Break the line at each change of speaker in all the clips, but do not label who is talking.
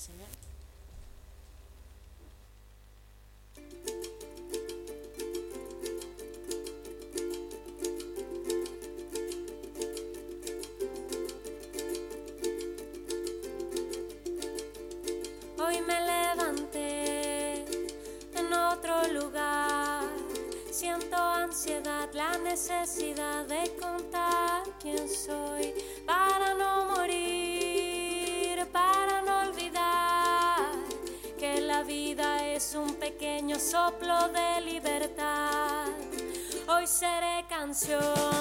señal.
Hoy soplo de libertad. Hoy seré canción.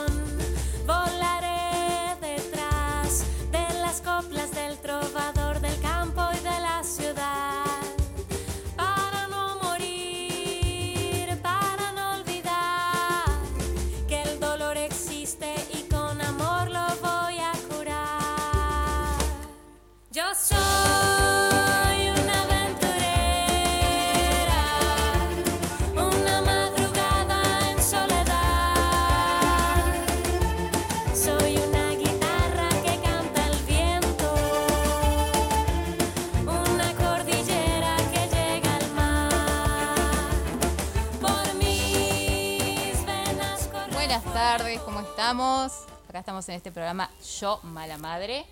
En
este programa Yo Mala Madre.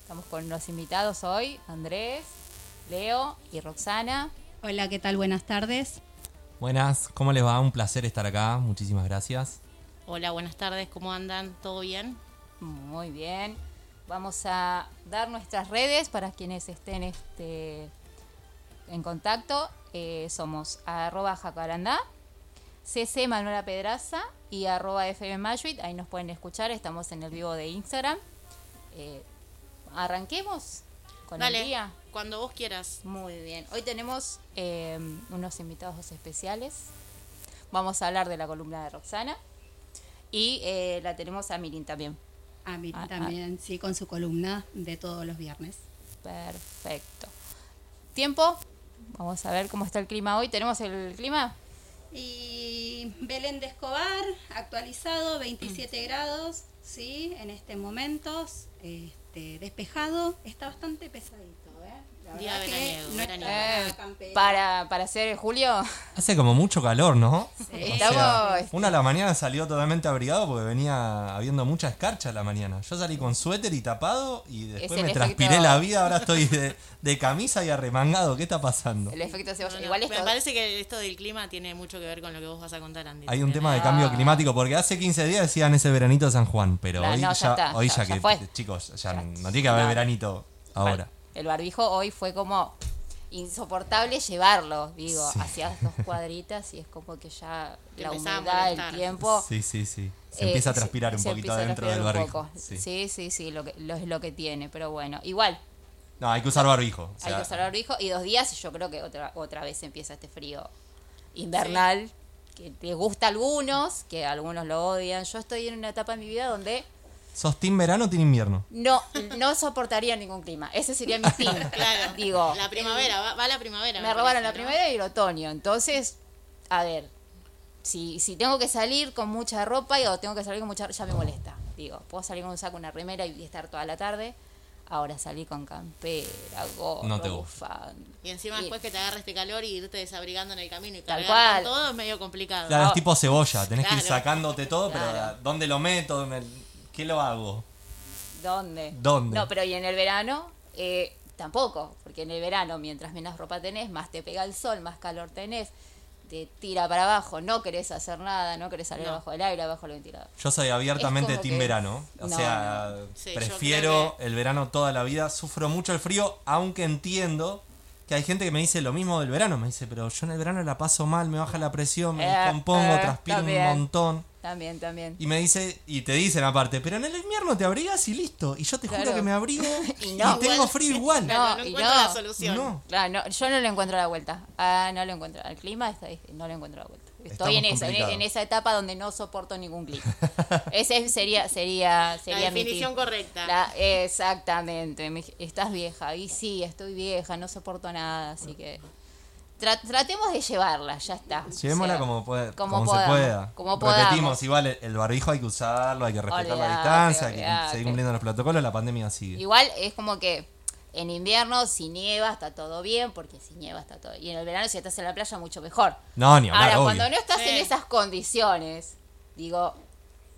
Estamos con los invitados hoy, Andrés, Leo y Roxana.
Hola, ¿qué tal? Buenas tardes.
Buenas, ¿cómo les va? Un placer estar acá, muchísimas gracias.
Hola, buenas tardes, ¿cómo andan? ¿Todo bien?
Muy bien. Vamos a dar nuestras redes para quienes estén este, en contacto. Eh, somos arroba jacarandá, cc Manuela Pedraza y arroba fm. Ahí nos pueden escuchar, estamos en el vivo de Instagram. Eh, arranquemos con
Dale,
el día.
cuando vos quieras.
Muy bien. Hoy tenemos eh, unos invitados especiales. Vamos a hablar de la columna de Roxana. Y eh, la tenemos a Mirin también.
A mí
Ah,
también, sí, con su columna de todos los viernes.
Perfecto. Tiempo. Vamos a ver cómo está el clima hoy. ¿Tenemos el clima?
Y Belén de Escobar, actualizado, 27 grados, sí, en este momento, este, despejado, está bastante pesadito. La
Día
verdad que
veraniego,
no
veraniego.
está
Eh,
campera.
para, para ser julio.
Hace como mucho calor, ¿no?
Sí.
O
Estamos-
sea, una a la mañana salió totalmente abrigado porque venía habiendo mucha escarcha a la mañana. Yo salí con suéter y tapado y después
el
me
efecto-
transpiré la vida, ahora estoy de, de camisa y arremangado. ¿Qué está pasando?
El efecto
No,
cebolla.
no,
Igual
Me
esto.
parece que esto del clima tiene mucho que ver con lo que vos vas a contar, Andy.
Hay un
También.
tema de cambio climático porque hace 15 días decían ese veranito de San Juan, pero
No,
hoy
no, ya
ya,
está,
hoy
ya-
que
fue.
chicos, ya,
Ya.
no tiene que haber
No.
veranito ahora.
El barbijo hoy fue como insoportable llevarlo, digo,
Sí.
hacia dos cuadritas y es como que ya
Te
la
a
humedad, el tiempo.
Sí, sí, sí. Se
eh,
empieza a transpirar un
se
poquito
a
dentro del barbijo. Sí.
Sí, sí, sí, lo que, lo, es lo que tiene, pero bueno, igual,
No, hay que usar barbijo. o
hay que usar barbijo y dos días y yo creo que otra, otra vez empieza este frío invernal que te gusta a algunos, que algunos lo odian. Yo estoy en una etapa en mi vida donde
¿Sos team verano o team invierno?
no, no soportaría ningún clima. Ese sería mi team.
Claro.
Digo,
La primavera, va, va la primavera.
me robaron
parece,
la
¿no?
primavera y el otoño. Entonces, a ver, si, si tengo que salir con mucha ropa y- o tengo que salir con mucha ya me molesta. Digo, puedo salir con un saco, una remera y estar toda la tarde. Ahora salí con campera, gorro,
No te.
Y encima
Y-
después que te agarre este calor y irte desabrigando en el camino y
Tal cual.
todo es medio complicado.
Claro,
Ah.
es tipo cebolla, tenés que ir sacándote todo, pero. ¿dónde lo meto? ¿Dónde- ¿Qué lo hago?
¿Dónde?
¿Dónde?
No, pero y en el verano eh, tampoco, porque en el verano mientras menos ropa tenés, más te pega el sol, más calor tenés, te tira para abajo, no querés hacer nada, no querés salir
No.
abajo del aire, abajo del ventilador.
Yo soy abiertamente team
que-
verano. O
No,
sea,
Sí,
prefiero el verano toda la vida. Sufro mucho el frío, aunque entiendo que hay gente que me dice lo mismo del verano. Me dice, pero yo en el verano la paso mal, me baja la presión, me
Eh,
descompongo,
eh,
transpiro
también.
un montón.
También, también.
Y me dice, y te dicen aparte, pero en el invierno te abrigas y listo. Y yo te
Claro.
juro que me abrigo
Y
y,
no.
tengo
Igual-
frío igual.
No,
no
y
encuentro
no.
la solución.
No.
Claro, no, yo no le encuentro la vuelta. Ah, no le encuentro. Al clima está, no le encuentro la vuelta. Estoy en esa, en, en esa etapa donde no soporto ningún clima. Ese sería, sería, sería
La definición correcta.
La- exactamente. me- estás vieja. Y sí, estoy vieja, no soporto nada, así que tra- tratemos de llevarla, ya está.
Llevémosla
O sea,
como, puede-
como
como
podamos,
se pueda.
como podamos.
Repetimos, igual el, el barbijo hay que usarlo, hay que respetar la
Olvidate,
distancia, hay que seguir cumpliendo los protocolos, la pandemia sigue.
Igual es como que En invierno, si nieva, está todo bien, porque si nieva está todo Y en el verano, si estás en la playa, mucho mejor.
No, ni hablar,
Ahora,
obvio.
cuando no estás
Sí.
en esas condiciones, digo,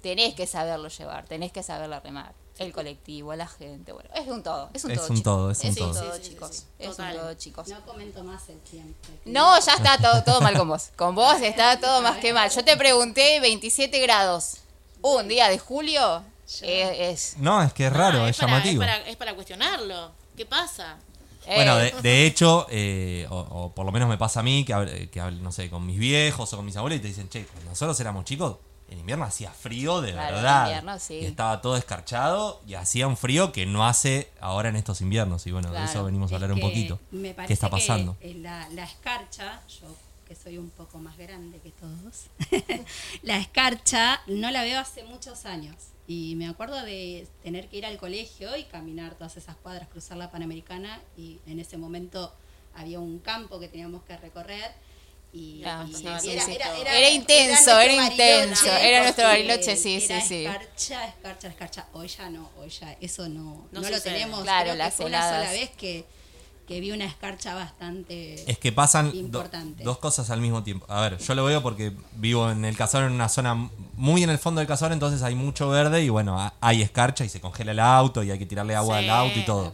tenés que saberlo llevar, tenés que saberlo remar. El colectivo, la gente, bueno, es un todo, es un
Es
todo.
un
chicos.
todo, es un
un
todo.
chicos. Es un todo, chicos.
No comento más el tiempo.
No, ya está todo, todo mal con vos. Con vos está todo más que mal. Yo te pregunté 27 grados. Un día de julio es... es-
No, es que es raro,
Ah,
es,
para,
llamativo.
Es para, es para cuestionarlo. ¿Qué pasa?
Bueno,
eh,
de, de hecho, eh, o, o por lo menos me pasa a mí, que, hab- que hablo, no sé, con mis viejos o con mis abuelos y te dicen, che, cuando nosotros éramos chicos, en invierno hacía frío de
Claro, en
verdad.
invierno, sí.
Y estaba todo escarchado y hacía un frío que no hace ahora en estos inviernos. Y bueno, de eso venimos a hablar un poquito.
me
¿Qué está
parece
pasando?
que, la, la escarcha, yo que soy un poco más grande que todos, la escarcha no la veo hace muchos años. Y me acuerdo de tener que ir al colegio y caminar todas esas cuadras, cruzar la Panamericana y en ese momento había un campo que teníamos que recorrer. Y,
Ah,
y
sí,
era,
sí,
era-
sí.
era-
Era
era
intenso, era intenso, era nuestro bariloche, sí, sí,
era
sí.
Escarcha, escarcha, escarcha. Hoy ya no, hoy ya eso no,
No
no, lo tenemos.
Claro,
Creo que
las
fue una sola vez que, que vi una escarcha bastante.
Es que pasan do-
Importante.
dos cosas al mismo tiempo. A ver, yo lo veo porque vivo en el cazador, en una zona muy en el fondo del cazador, entonces hay mucho verde y bueno, ha- hay escarcha y se congela el auto y hay que tirarle agua
Sí,
al auto y todo.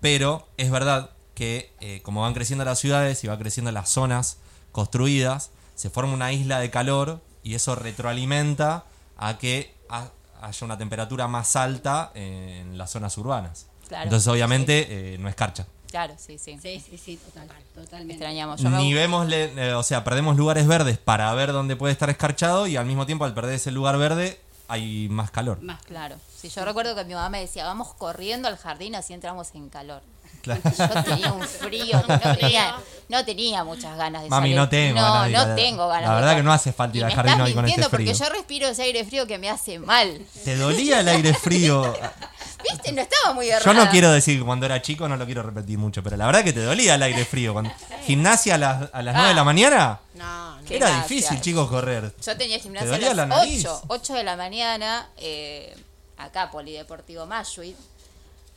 Pero es verdad que eh, como van creciendo las ciudades y va creciendo las zonas construidas, se forma una isla de calor y eso retroalimenta a que ha- haya una temperatura más alta en las zonas urbanas.
Claro.
Entonces obviamente eh, no escarcha.
Claro, sí, sí.
Sí, sí, sí, total, totalmente.
Extrañamos. Yo me-
Ni vemos, le- eh, o sea, perdemos lugares verdes para ver dónde puede estar escarchado y al mismo tiempo al perder ese lugar verde hay más calor.
Más
Claro. Sí, yo recuerdo que mi mamá me decía, vamos corriendo al jardín así entramos en calor.
Claro.
Yo tenía un frío, no tenía, no tenía muchas ganas de
Mami,
salir.
no tengo
No,
ganas
no tengo ganas
la verdad que no hace falta ir al jardín hoy con este
mintiendo porque
frío.
yo respiro ese aire frío que me hace mal.
¿Te dolía el aire frío?
¿Viste? No estaba muy
Yo
errada.
no quiero decir que cuando era chico, no lo quiero repetir mucho, pero la verdad que te dolía el aire frío. Cuando, gimnasia a las, a las 9 de la
Ah.
mañana,
No, no.
Era difícil, chicos, correr.
Yo tenía gimnasia
¿Te
a
la
las
nariz?
8, 8 de la mañana, eh, acá, Polideportivo Mashuit,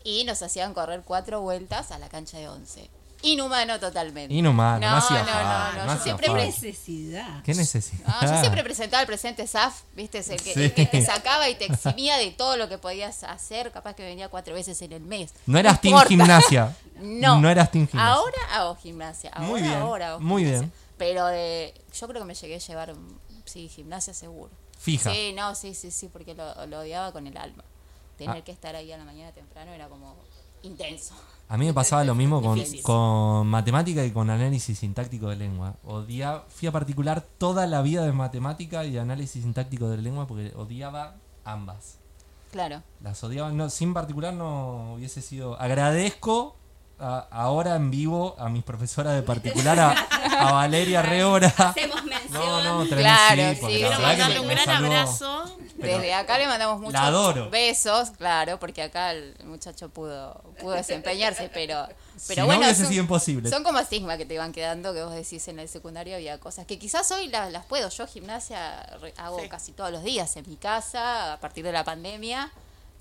y nos hacían correr cuatro vueltas a la cancha de 11. Inhumano totalmente.
Inhumano, no
no,
hacía
no, no,
no
yo siempre
¿Qué
falta.
necesidad?
¿Qué necesidad?
No, yo siempre presentaba el presente SAF, ¿viste? Es el que,
Sí.
el que te sacaba y te eximía de todo lo que podías hacer. Capaz que venía cuatro veces en el mes.
No eras team
importa.
gimnasia.
No.
No eras team gimnasia.
Ahora hago gimnasia. Ahora,
Muy bien,
ahora hago
muy
gimnasia.
bien.
Pero de, yo creo que me llegué a llevar, sí, gimnasia seguro.
Fija.
Sí, no, sí, sí, sí, porque lo, lo odiaba con el alma. Tener
Ah.
que estar ahí a la mañana temprano era como intenso.
A mí me pasaba lo mismo con, con matemática y con análisis sintáctico de lengua. Odiaba, fui a particular toda la vida de matemática y de análisis sintáctico de lengua porque odiaba ambas.
Claro.
Las odiaba, no, sin particular no hubiese sido. Agradezco a- ahora en vivo a mis profesoras de particular, a, a Valeria Reora.
Hacemos mención.
No, no, tremendo,
Claro, sí.
Quiero mandarle un gran abrazo.
Pero-
Desde acá le mandamos muchos besos, claro, porque acá el muchacho pudo, pudo desempeñarse, pero, pero
Si no
bueno,
hubiese
son,
sido imposible.
son como estigmas que te van quedando, que vos decís en el secundario había cosas que quizás hoy la- las, puedo. Yo gimnasia hago
Sí.
casi todos los días en mi casa, a partir de la pandemia,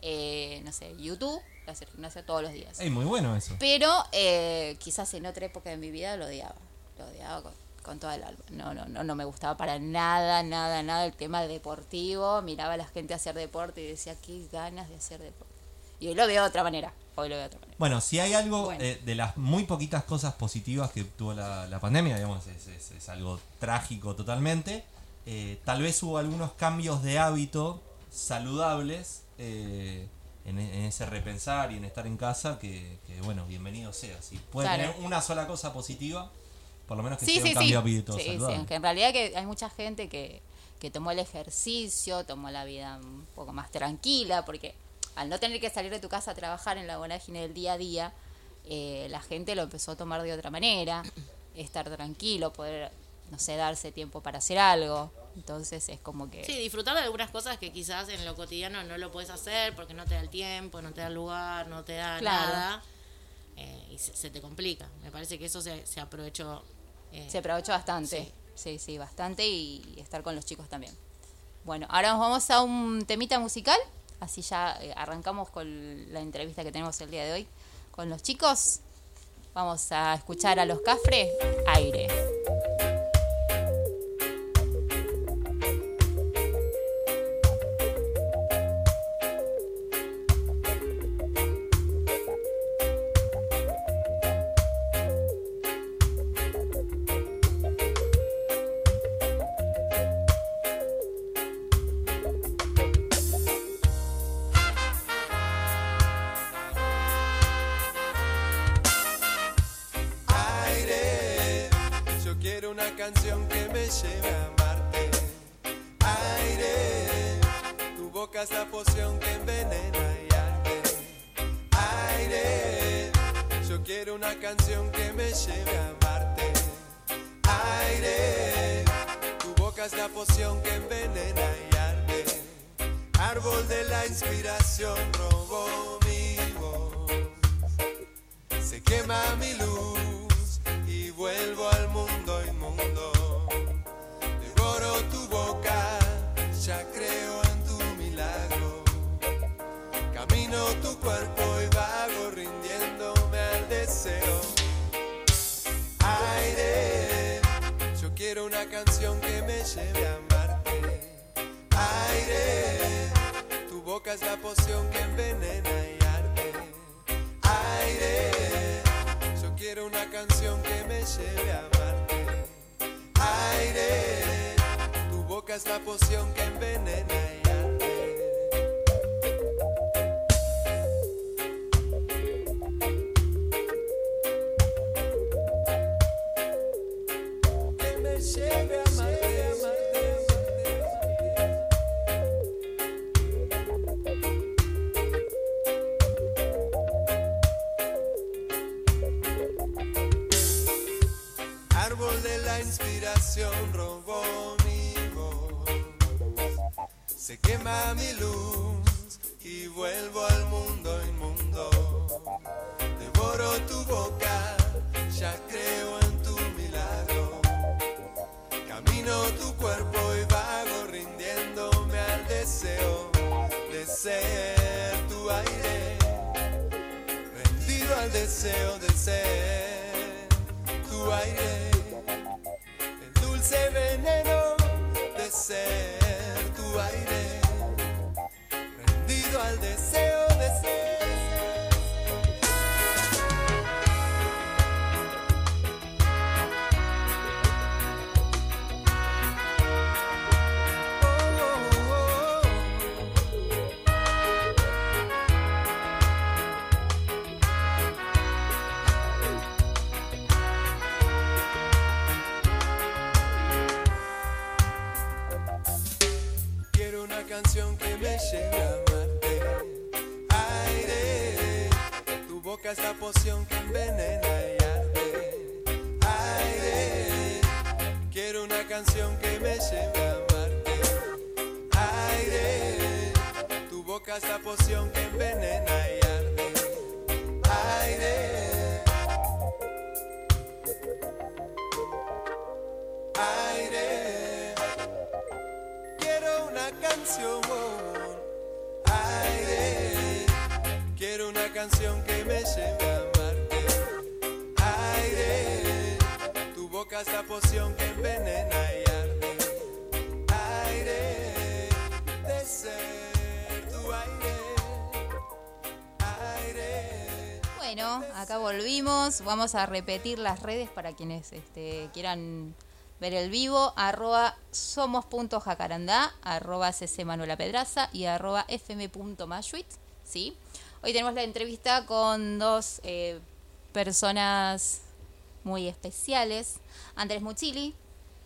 eh, no sé, YouTube, hacer gimnasia todos los días.
Ey, muy bueno eso.
Pero eh, quizás en otra época de mi vida lo odiaba. Lo odiaba con, con toda el alma. No, no, no, no me gustaba para nada, nada, nada el tema deportivo. Miraba a la gente hacer deporte y decía, qué ganas de hacer deporte. Y hoy lo veo de otra manera. Hoy lo veo de otra manera.
Bueno, si hay algo
Bueno.
eh, de las muy poquitas cosas positivas que tuvo la, la pandemia, digamos, es, es- es algo trágico totalmente. eh, tal vez hubo algunos cambios de hábito saludables eh, en, e- en ese repensar y en estar en casa que, que, bueno, bienvenido sea. Si puede
Claro.
tener una sola cosa positiva, por lo menos que
Sí,
sea
sí,
un cambio
sí. que en realidad que hay mucha gente que, que tomó el ejercicio, tomó la vida un poco más tranquila, porque al no tener que salir de tu casa a trabajar en la vorágine del día a día, eh, la gente lo empezó a tomar de otra manera, estar tranquilo, poder, no sé, darse tiempo para hacer algo. Entonces es como que...
Sí, disfrutar de algunas cosas que quizás en lo cotidiano no lo puedes hacer porque no te da el tiempo, no te da el lugar, no te da
Claro.
nada. eh, y se, se te complica. Me parece que eso se, se aprovechó. eh,
Se aprovechó bastante. Sí, sí, bastante y estar con los chicos también. Bueno, ahora nos vamos a un temita musical, así ya eh, arrancamos con la entrevista que tenemos el día de hoy. con los chicos. Vamos a escuchar a los Cafre, aire.
Aire, De la inspiración robó mi voz. Se quema mi luz y vuelvo al mundo inmundo. Devoro tu boca, ya creo en tu milagro. Camino tu cuerpo y vago rindiéndome al deseo de ser tu aire. Rendido al deseo de ser tu aire, el dulce veneno de ser amarte. Aire, tu boca es la poción que envenena y arde. Aire, quiero una canción que me lleve a amarte. Aire, tu boca es la poción canción que me lleve a amarte. Aire, tu boca es la poción que envenena y arde. Aire, de ser tu aire, aire.
Bueno, acá volvimos. Vamos a repetir las redes para quienes este, quieran ver el vivo. Arroba somos.jacarandá, arroba cc Manuela Pedraza y arroba fm.mashuit. ¿sí? Hoy tenemos la entrevista con dos eh, personas muy especiales. Andrés Muchili,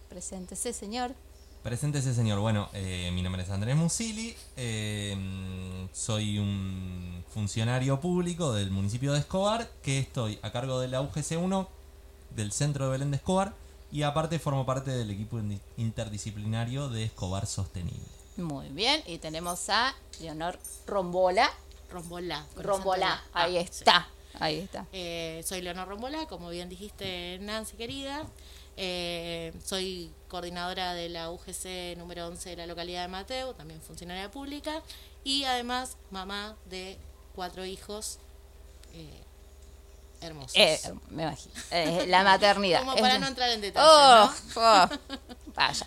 preséntese, señor.
Preséntese, señor. Bueno, eh, mi nombre es Andrés Musili. eh, soy un funcionario público del municipio de Escobar, que estoy a cargo de la UGC1 del centro de Belén de Escobar y aparte formo parte del equipo in- interdisciplinario de Escobar Sostenible.
Muy bien, y tenemos a Leonor Rombola.
Rombolá.
ahí
Ah, sí.
está, ahí está.
Eh, soy Leonor Rombola, como bien dijiste, Nancy querida. Eh, soy coordinadora de la UGC número 11 de la localidad de Mateo, también funcionaria pública. Y además, mamá de cuatro hijos, eh, Hermosos.
Eh, me imagino. Eh, la maternidad.
Como para no entrar en detalles,
Oh,
¿no?
oh.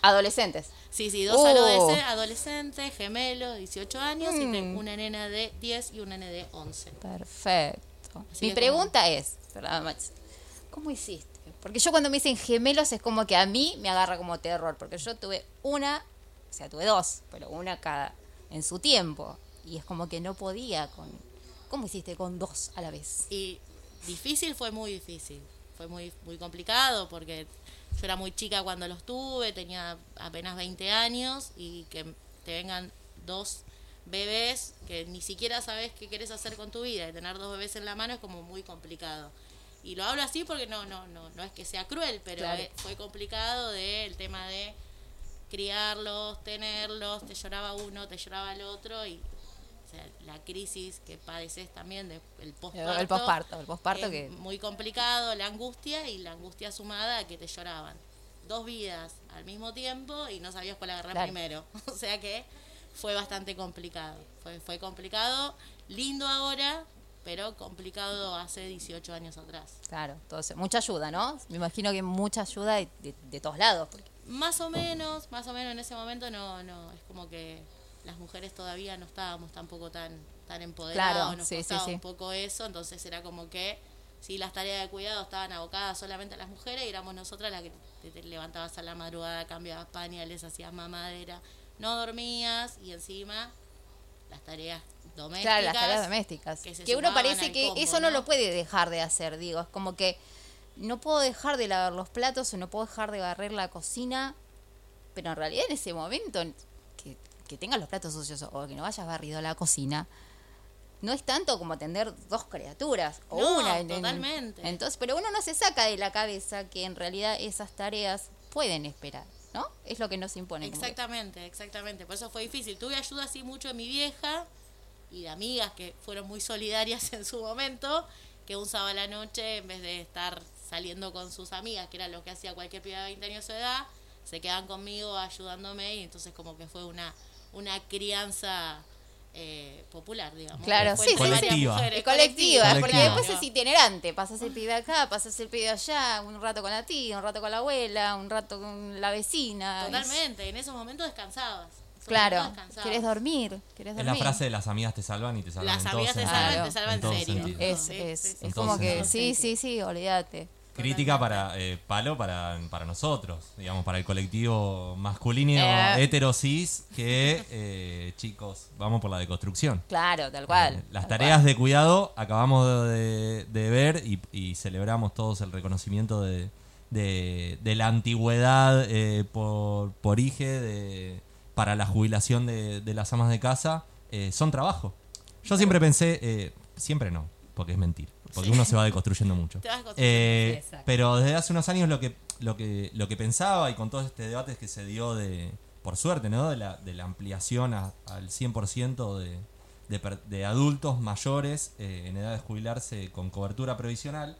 Adolescentes.
Sí, sí, dos
Uh.
adolescentes, adolescentes, gemelos, 18 años, y
Mm.
tengo una nena de 10 y una nena de 11.
Perfecto.
Así
Mi pregunta es, perdón, Max, ¿cómo hiciste? Porque yo cuando me dicen gemelos es como que a mí me agarra como terror, porque yo tuve una, o sea, tuve dos, pero una cada en su tiempo. Y es como que no podía con... ¿Cómo hiciste con dos a la vez?
Y difícil fue muy difícil. Fue muy, muy complicado porque yo era muy chica cuando los tuve, tenía apenas 20 años y que te vengan dos bebés que ni siquiera sabes qué quieres hacer con tu vida y tener dos bebés en la mano es como muy complicado. Y lo hablo así porque no no no no es que sea cruel, pero
Claro.
eh, fue complicado del tema de criarlos, tenerlos, te lloraba uno, te lloraba el otro y o sea, la crisis que padeces también del el posparto.
El posparto, el posparto que...
muy complicado, la angustia y la angustia sumada a que te lloraban. Dos vidas al mismo tiempo y no sabías cuál agarrar
Claro.
primero. O sea que fue bastante complicado. Fue, fue complicado, lindo ahora, pero complicado hace 18 años atrás.
Claro, entonces, mucha ayuda, ¿no? Me imagino que mucha ayuda de, de- de todos lados. Porque,
Más o menos, más o menos en ese momento no, no, es como que las mujeres todavía no estábamos tampoco tan, tan empoderadas,
Claro,
nos
sí,
costaba
sí.
un poco eso, entonces era como que si las tareas de cuidado estaban abocadas solamente a las mujeres, y éramos nosotras las que te, te levantabas a la madrugada, cambiabas pañales, hacías mamadera, no dormías y encima las tareas domésticas.
claro, las tareas domésticas.
que
uno parece que
combo,
eso no,
¿no?
lo puede dejar de hacer, digo. Es como que no puedo dejar de lavar los platos o no puedo dejar de barrer la cocina, pero en realidad en ese momento que, tengas los platos sucios o que no hayas barrido la cocina, no es tanto como atender dos criaturas o
No,
una. en- en-
totalmente.
entonces, pero uno no se saca de la cabeza que en realidad esas tareas pueden esperar, ¿no? Es lo que nos impone.
Exactamente, exactamente. Por eso fue difícil. Tuve ayuda así mucho de mi vieja y de amigas que fueron muy solidarias en su momento, que un sábado a la noche, en vez de estar saliendo con sus amigas, que era lo que hacía cualquier piba de 20 años de edad, se quedaban conmigo ayudándome y entonces como que fue una, una crianza eh, popular, digamos.
Claro, sí, sí,
mujeres,
Es colectiva, porque
Colectiva.
después es itinerante. Pasas el pibe acá, pasas el pibe allá, un rato con la tía, un rato con la abuela, un rato con la vecina.
Totalmente, en esos momentos descansabas.
Claro,
momentos descansabas.
querés dormir, querés
Es
dormir.
la frase de las amigas te salvan y te salvan
Las
en
amigas te salvan,
Claro.
te salvan en serio.
Es, es,
sí, sí,
es
sí.
como que, sí, sí, sí, olvídate.
Crítica para eh, palo para, para nosotros, digamos, para el colectivo masculino
Eh.
hetero cis, que eh, chicos, vamos por la deconstrucción.
Claro, tal cual.
Eh, las
tal
tareas
cual.
de cuidado acabamos de, de ver y, y celebramos todos el reconocimiento de, de, de la antigüedad eh, por, por IGE de, para la jubilación de, de las amas de casa. son trabajo. Yo siempre pensé, eh, siempre no, porque es mentira, porque uno se va deconstruyendo mucho.
Te vas
Eh,
sí,
pero desde hace unos años lo que, lo que, lo que pensaba y con todo este debate que se dio de, por suerte, ¿no? De la, de la ampliación a- al 100% de, de, de adultos mayores eh, en edad de jubilarse con cobertura provisional,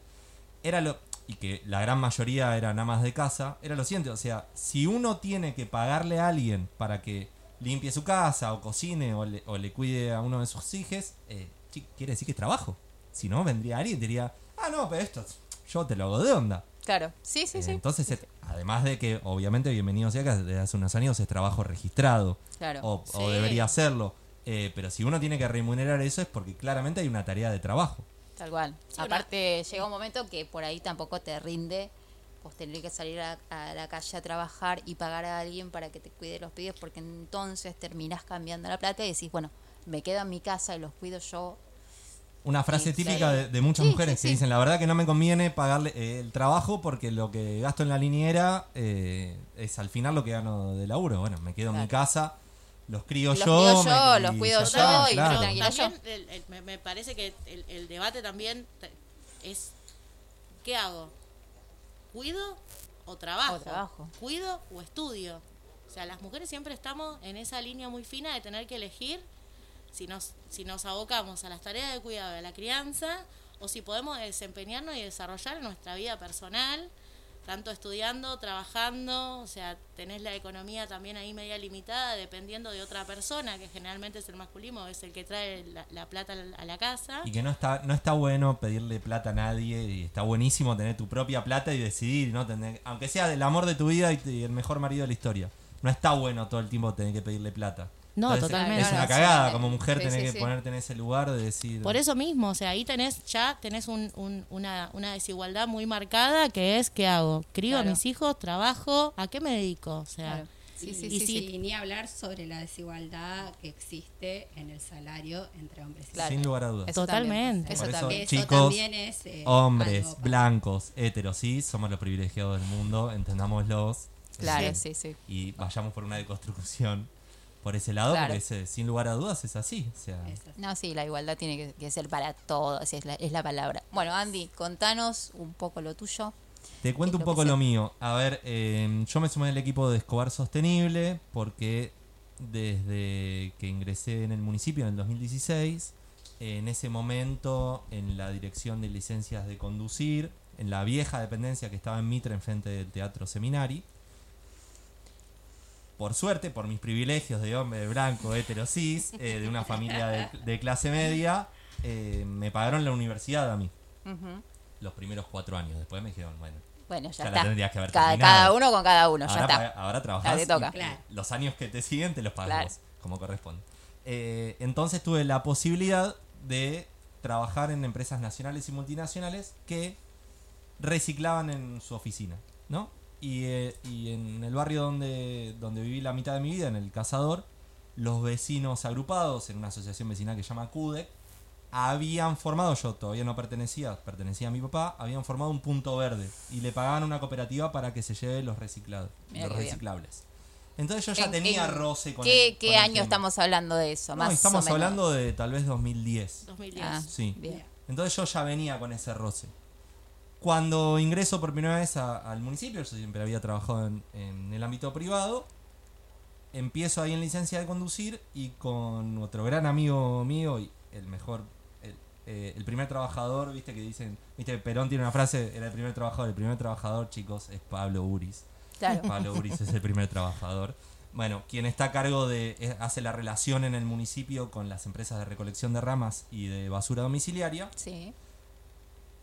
era lo, y que la gran mayoría eran amas de casa, era lo siguiente, o sea, si uno tiene que pagarle a alguien para que limpie su casa o cocine o le, o le cuide a uno de sus hijos, eh, quiere decir que es trabajo. Si no, vendría alguien y diría, ah, no, pero esto yo te lo hago de onda.
Claro, sí, sí,
Eh,
sí.
Entonces, es- además de que, obviamente, bienvenido sea que desde hace unos años es trabajo registrado,
Claro.
o, o debería hacerlo. Eh, pero si uno tiene que remunerar eso es porque claramente hay una tarea de trabajo.
Tal cual.
Sí,
Aparte, llega un momento que por ahí tampoco te rinde pues tener que salir a, a la calle a trabajar y pagar a alguien para que te cuide los pibes, porque entonces terminás cambiando la plata y decís, bueno, me quedo en mi casa y los cuido yo.
Una frase
Sí,
típica
sí.
de, de muchas
Sí,
mujeres
sí,
que
sí.
dicen, la verdad que no me conviene pagarle eh, el trabajo porque lo que gasto en la niñera eh, es al final lo que gano de laburo. Bueno, me quedo en mi casa, los crío
Los
yo.
cuido
me-
yo,
y
los cuido yo y
claro.
También el- el- me, me parece que el, el debate también te- es ¿qué hago? ¿Cuido o trabajo?
O trabajo.
¿Cuido o estudio? O sea, las mujeres siempre estamos en esa línea muy fina de tener que elegir si nos, si nos abocamos a las tareas de cuidado de la crianza o si podemos desempeñarnos y desarrollar nuestra vida personal tanto estudiando, trabajando, o sea, tenés la economía también ahí media limitada, dependiendo de otra persona, que generalmente es el masculino, es el que trae la, la plata a la- casa.
Y que no está, no está bueno pedirle plata a nadie y está buenísimo tener tu propia plata y decidir, ¿no? Tener, aunque sea del amor de tu vida y el mejor marido de la historia. No está bueno todo el tiempo tener que pedirle plata.
No,
Entonces,
totalmente.
Es una cagada como mujer
sí,
tener
sí,
que
sí.
ponerte en ese lugar de decir...
Por eso mismo, o sea, ahí tenés ya tenés un, un- una, una desigualdad muy marcada que es ¿qué hago? ¿Crío
Claro.
a mis hijos? ¿Trabajo? ¿A qué me dedico? O sea,
Claro. Sí,
y,
sí,
y
sí.
sí.
y ni hablar sobre la desigualdad que existe en el salario entre hombres y
Claro.
Sin lugar a dudas.
Eso
Totalmente.
también, Eso
eso,
también.
Eso
chicos,
también es eh,
Hombres,
algo
blancos, heteros, sí, somos los privilegiados del mundo, entendámoslos.
Claro,
Sí.
sí, sí.
Y vayamos por una deconstrucción por ese lado,
Claro.
porque sin lugar a dudas es así. O sea.
No, sí, la igualdad tiene que, que ser para todos, es la, es la palabra. Bueno, Andy, contanos un poco lo tuyo.
Te cuento un
lo
poco lo mío. A ver, eh, yo me sumé al equipo de Escobar Sostenible porque desde que ingresé en el municipio en el 2016, en ese momento en la dirección de licencias de conducir, en la vieja dependencia que estaba en Mitre, enfrente del Teatro Seminari, por suerte, por mis privilegios de hombre blanco, hetero, cis, eh, de una familia de, de clase media, eh, me pagaron la universidad a mí los primeros cuatro años. Después me dijeron, bueno,
Bueno, ya,
Ya la
está.
tendrías que haber
cada, cada uno con cada uno, ya
ahora,
está.
paga- ahora trabajas
Ya te toca.
y-
Claro.
los años que te siguen te los pagas
Claro.
como corresponde. Eh, entonces tuve la posibilidad de trabajar en empresas nacionales y multinacionales que reciclaban en su oficina, ¿no? Y, eh, y en el barrio donde, donde viví la mitad de mi vida, en el Cazador, los vecinos agrupados en una asociación vecinal que se llama CUDEC, habían formado, yo todavía no pertenecía, pertenecía a mi papá, habían formado un punto verde y le pagaban una cooperativa para que se lleve los reciclados,
Mira
los
bien.
reciclables. Entonces yo ya
En-
tenía
en-
roce con
¿Qué,
el-
qué
con
año estamos hablando de eso?
No,
Más
estamos
o menos.
hablando de tal vez 2010.
2010.
Ah,
Sí.
bien.
Entonces yo ya venía con ese roce. Cuando ingreso por primera vez a- al municipio, yo siempre había trabajado en, en el ámbito privado, empiezo ahí en licencia de conducir y con otro gran amigo mío y el mejor, el, eh, el primer trabajador, viste que dicen, viste, Perón tiene una frase, era el primer trabajador, el primer trabajador, chicos, es Pablo Uris.
Claro.
Pablo Uris es el primer trabajador. Bueno, quien está a cargo de. eh, hace la relación en el municipio con las empresas de recolección de ramas y de basura domiciliaria.
Sí.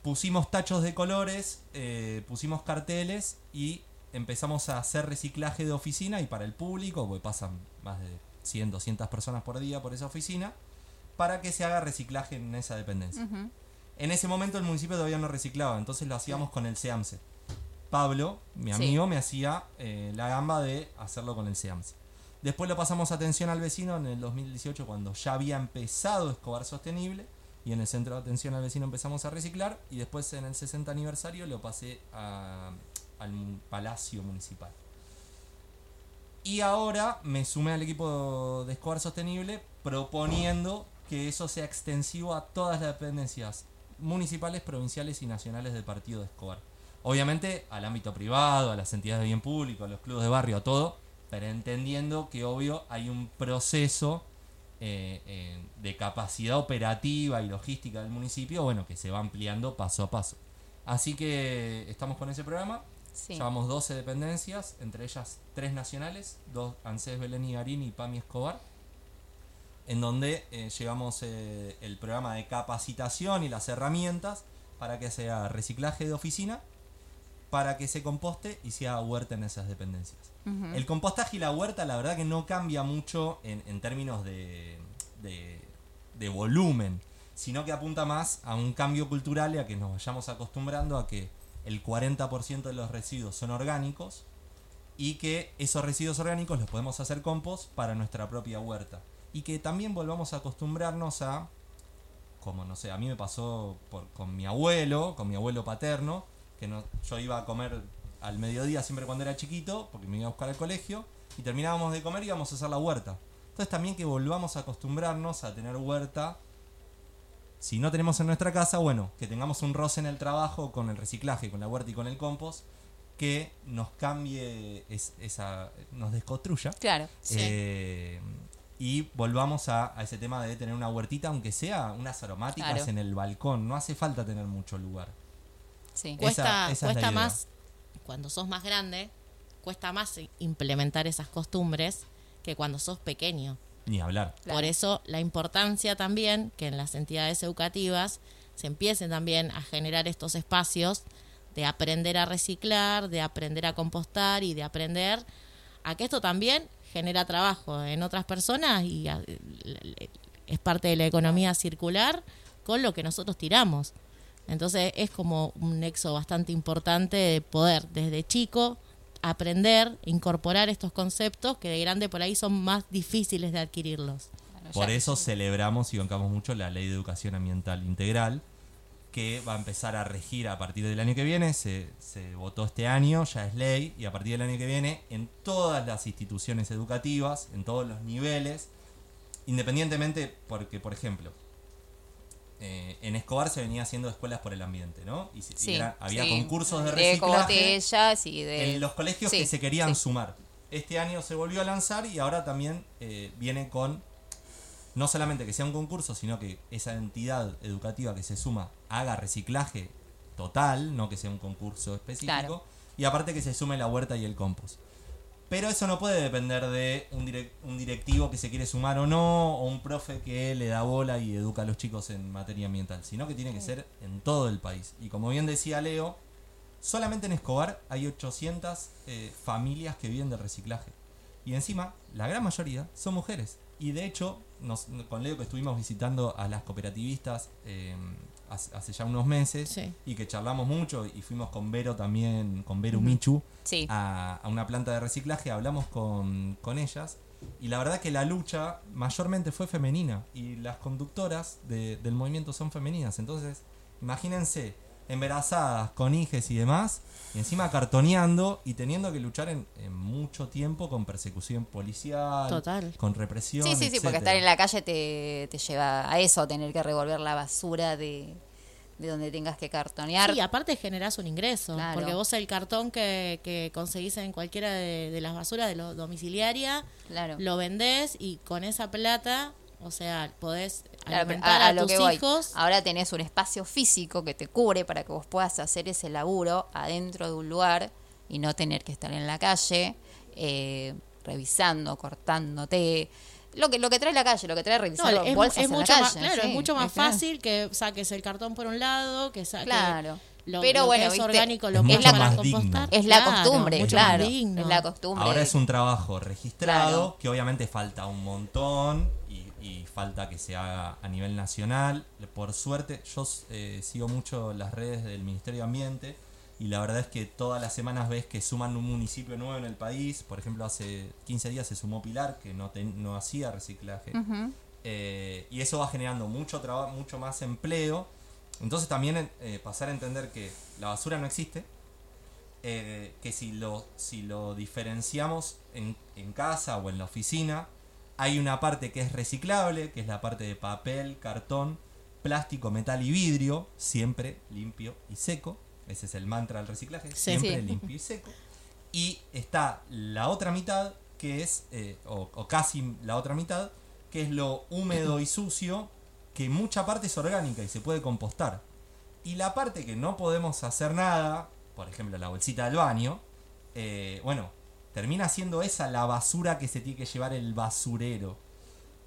Pusimos tachos de colores, eh, pusimos carteles y empezamos a hacer reciclaje de oficina y para el público, porque pasan más de 100, 200 personas por día por esa oficina, para que se haga reciclaje en esa dependencia. En ese momento el municipio todavía no reciclaba, entonces lo hacíamos con el SEAMSE. Pablo, mi
Sí.
amigo, me hacía eh, la gamba de hacerlo con el SEAMSE. Después lo pasamos a atención al vecino en el 2018 cuando ya había empezado Escobar Sostenible y en el centro de atención al vecino empezamos a reciclar y después en el 60 aniversario lo pasé a- al Palacio Municipal. Y ahora me sumé al equipo de Escobar Sostenible proponiendo que eso sea extensivo a todas las dependencias municipales, provinciales y nacionales del partido de Escobar. Obviamente al ámbito privado, a las entidades de bien público, a los clubes de barrio, a todo, pero entendiendo que obvio hay un proceso eh, eh, de capacidad operativa y logística del municipio, bueno, que se va ampliando paso a paso. Así que estamos con ese programa,
Sí.
Llevamos 12 dependencias, entre ellas tres nacionales, dos ANSES Belén y Garín y PAMI Escobar, en donde eh, llevamos el programa de capacitación y las herramientas para que sea reciclaje de oficina, para que se composte y sea huerta en esas dependencias. El compostaje y la huerta, la verdad que no cambia mucho en, en términos de, de, de volumen, sino que apunta más a un cambio cultural y a que nos vayamos acostumbrando a que el 40% de los residuos son orgánicos y que esos residuos orgánicos los podemos hacer compost para nuestra propia huerta. Y que también volvamos a acostumbrarnos a, como no sé, a mí me pasó por- con mi abuelo, con mi abuelo paterno, que no, yo iba a comer al mediodía siempre cuando era chiquito, porque me iba a buscar al colegio, y terminábamos de comer y íbamos a hacer la huerta. Entonces también que volvamos a acostumbrarnos a tener huerta. Si no tenemos en nuestra casa, bueno, que tengamos un roce en el trabajo con el reciclaje, con la huerta y con el compost, que nos cambie es- esa, nos desconstruya.
Claro.
Eh, y volvamos a, a ese tema de tener una huertita, aunque sea unas aromáticas
Claro.
en el balcón. No hace falta tener mucho lugar.
Sí.
Esa-
Cuesta,
esa
más cuando sos más grande, cuesta más implementar esas costumbres que cuando sos pequeño.
Ni hablar.
Claro.
Por eso la importancia también que en las entidades educativas se empiecen también a generar estos espacios de aprender a reciclar, de aprender a compostar y de aprender a que esto también genera trabajo en otras personas y a- es parte de la economía circular con lo que nosotros tiramos. Entonces es como un nexo bastante importante de poder desde chico aprender, incorporar estos conceptos que de grande por ahí son más difíciles de adquirirlos.
Por eso celebramos y bancamos mucho la Ley de Educación Ambiental Integral, que va a empezar a regir a partir del año que viene. Se, se votó este año, ya es ley, y a partir del año que viene, en todas las instituciones educativas, en todos los niveles, independientemente, porque, por ejemplo, eh, en Escobar se venía haciendo escuelas por el ambiente, ¿no? Y,
Sí,
era- había
sí.
concursos de
de
reciclaje
botellas y de
en los colegios
sí,
que se querían sumar. Este año se volvió a lanzar y ahora también eh, viene con no solamente que sea un concurso, sino que esa entidad educativa que se suma haga reciclaje total, no que sea un concurso específico,
Claro.
y aparte que se sume la huerta y el compost. Pero eso no puede depender de un, direc- un directivo que se quiere sumar o no, o un profe que le da bola y educa a los chicos en materia ambiental, sino que tiene que ser en todo el país. Y como bien decía Leo, solamente en Escobar hay 800 eh, familias que viven del reciclaje. Y encima, la gran mayoría son mujeres. Y de hecho, nos, con Leo que estuvimos visitando a las cooperativistas eh, hace, hace ya unos meses
Sí.
y que charlamos mucho y fuimos con Vero también, con Vero Michu,
Sí.
a, a una planta de reciclaje, hablamos con, con ellas y la verdad que la lucha mayormente fue femenina y las conductoras de- del movimiento son femeninas. Entonces, imagínense, embarazadas, con hijes y demás, y encima cartoneando y teniendo que luchar en, en mucho tiempo con persecución policial,
Total.
con represión.
Sí, sí, sí, porque estar en la calle te, te lleva a eso, tener que revolver la basura de, de donde tengas que cartonear.
Sí, aparte generás un ingreso,
Claro.
porque vos el cartón que, que conseguís en cualquiera de, de las basuras de lo domiciliaria,
claro.
lo vendés y con esa plata, o sea, podés a, tus
voy.
hijos.
Ahora tenés un espacio físico que te cubre para que vos puedas hacer ese laburo adentro de un lugar y no tener que estar en la calle eh, revisando, cortándote. Lo que, lo que trae la calle, lo que trae
No,
revisar
es,
bolsas
es
en
mucho
la
más,
calle.
claro,
sí,
es mucho más
es claro.
fácil que saques el cartón por un lado, que saques
Claro.
lo,
Pero
lo
bueno,
que es
viste,
orgánico,
es
lo es para
más digno.
Es la
Claro,
costumbre, claro. Es la costumbre.
Ahora es un trabajo registrado,
Claro.
que obviamente falta un montón y, falta que se haga a nivel nacional. Por suerte, yo eh, sigo mucho las redes del Ministerio de Ambiente y la verdad es que todas las semanas ves que suman un municipio nuevo en el país. Por ejemplo, hace 15 días se sumó Pilar, que no, ten- no hacía reciclaje. Eh, y eso va generando mucho trabajo, mucho más empleo. Entonces también eh, pasar a entender que la basura no existe, eh, que si lo, si lo diferenciamos en, en casa o en la oficina, hay una parte que es reciclable, que es la parte de papel, cartón, plástico, metal y vidrio, siempre limpio y seco. Ese es el mantra del reciclaje,
Sí.
siempre
Sí.
limpio y seco. Y está la otra mitad, que es, eh, o, o casi la otra mitad, que es lo húmedo y sucio, que mucha parte es orgánica y se puede compostar. Y la parte que no podemos hacer nada, por ejemplo la bolsita del baño, eh, bueno, termina siendo esa la basura que se tiene que llevar el basurero.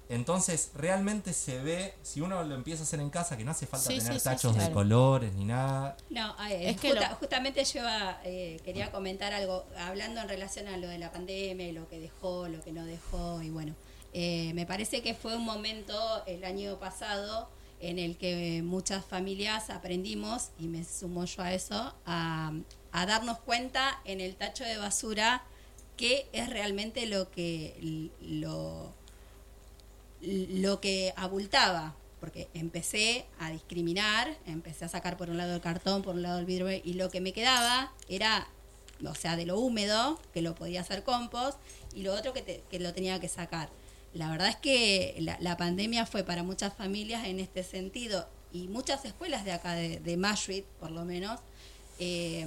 Entonces, realmente se ve, si uno lo empieza a hacer en casa, que no hace falta
Sí,
tener
sí,
tachos
sí,
de
claro.
colores ni nada.
No, eh,
Es que
justa-
lo-
justamente yo iba, eh, quería comentar algo, hablando en relación a lo de la pandemia y lo que dejó, lo que no dejó, y bueno, eh, me parece que fue un momento el año pasado en el que muchas familias aprendimos, y me sumo yo a eso, a, a darnos cuenta en el tacho de basura qué es realmente lo que lo lo que abultaba, porque empecé a discriminar, empecé a sacar por un lado el cartón, por un lado el vidrio, y lo que me quedaba era, o sea, de lo húmedo, que lo podía hacer compost, y lo otro que, te- que lo tenía que sacar. La verdad es que la, la pandemia fue para muchas familias en este sentido, y muchas escuelas de acá, de, de Mashuit, por lo menos, eh,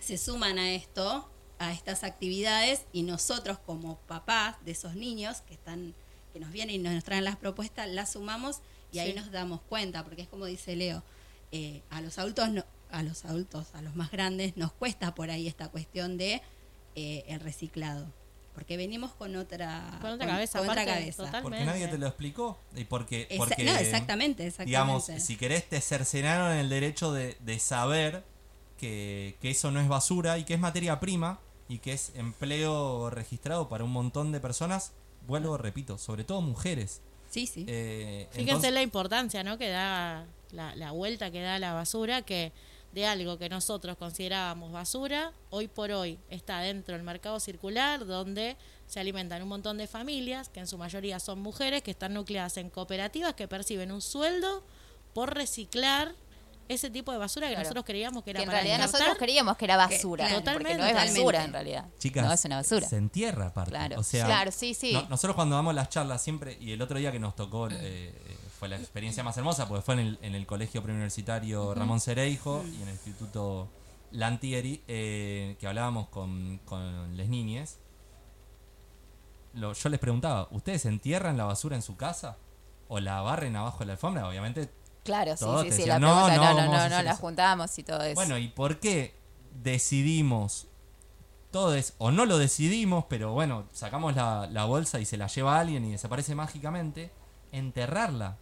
se suman a esto, a estas actividades, y nosotros como papás de esos niños que están que nos vienen y nos traen las propuestas, las sumamos y ahí
Sí.
nos damos cuenta, porque es como dice Leo, eh, a los adultos no- a los adultos, a los más grandes, nos cuesta por ahí esta cuestión de eh, el reciclado. Porque venimos con otra,
Con otra cabeza,
con otra cabeza.
Porque nadie te lo explicó. Y porque,
Esa-
porque
no, exactamente, exactamente.
digamos, si querés te cercenaron el derecho de, de saber que, que eso no es basura y que es materia prima y que es empleo registrado para un montón de personas, vuelvo, repito, sobre todo mujeres.
Sí, sí.
Eh,
Fíjense
entonces-
la importancia, ¿no? Que da la, la vuelta que da la basura, que de algo que nosotros considerábamos basura, hoy por hoy está dentro del mercado circular, donde se alimentan un montón de familias, que en su mayoría son mujeres, que están nucleadas en cooperativas, que perciben un sueldo por reciclar ese tipo de basura que
Claro.
nosotros creíamos que era
Que en
para
realidad
descartar.
nosotros creíamos que era basura.
Que- claro,
porque
totalmente,
no es basura en realidad.
Chicas,
no es una basura.
se entierra aparte.
Claro.
O sea,
Claro, sí, sí.
no- nosotros cuando damos las charlas siempre, y el otro día que nos tocó, eh, fue la experiencia más hermosa, porque fue en el, en el Colegio Preuniversitario Ramón Cereijo y en el Instituto Lantieri, eh, que hablábamos con, con les niñes. Lo- yo les preguntaba, ¿ustedes entierran la basura en su casa? ¿O la barren abajo de la alfombra? Obviamente
Claro, sí,
Todos
sí, sí.
decían,
la
"No,
pregunta,
no,
no, no,
a
la
eso".
juntamos y todo eso.
Bueno, ¿y por qué decidimos todos, o no lo decidimos, pero bueno, sacamos la, la bolsa y se la lleva alguien y desaparece mágicamente, enterrarla?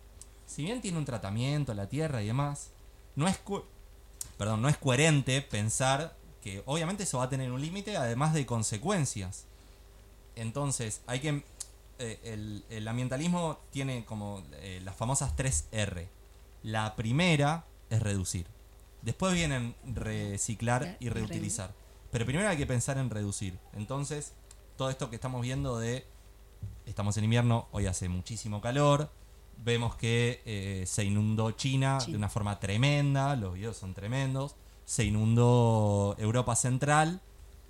Si bien tiene un tratamiento, la tierra y demás, no es, perdón, no es coherente pensar que obviamente eso va a tener un límite, además de consecuencias. Entonces, hay que... eh, el, el ambientalismo tiene como eh, las famosas 3 R. La primera es reducir. Después vienen reciclar y reutilizar. Pero primero hay que pensar en reducir. Entonces, todo esto que estamos viendo de... Estamos en invierno, hoy hace muchísimo calor. Vemos que eh, se inundó China de una forma tremenda. Los videos son tremendos. Se inundó Europa Central.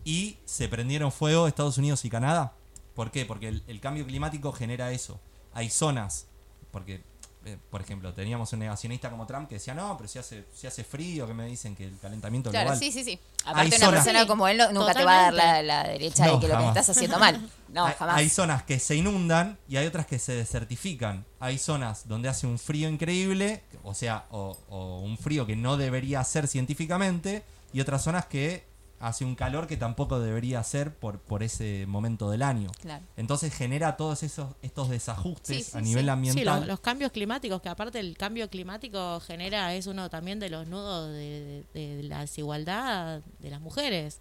Y se prendieron fuego Estados Unidos y Canadá. ¿Por qué? Porque el, el cambio climático genera eso. Hay zonas, porque, eh, por ejemplo, teníamos un negacionista como Trump que decía, no, pero si hace, si hace frío, que me dicen que el calentamiento
Claro,
global...
sí, sí, sí.
Hay
Aparte, una
zonas-
persona como él no- nunca te va a dar la, derecha
No,
de que lo que estás haciendo mal. No,
hay,
jamás.
hay zonas que se inundan y hay otras que se desertifican. Hay zonas donde hace un frío increíble, o sea, o, o un frío que no debería ser científicamente, y otras zonas que hace un calor que tampoco debería ser por, por ese momento del año.
Claro.
Entonces genera todos esos estos desajustes
Sí, sí,
a nivel
sí.
Ambiental.
los, los cambios climáticos, que aparte el cambio climático genera, es uno también de los nudos de, de- de la desigualdad de las mujeres.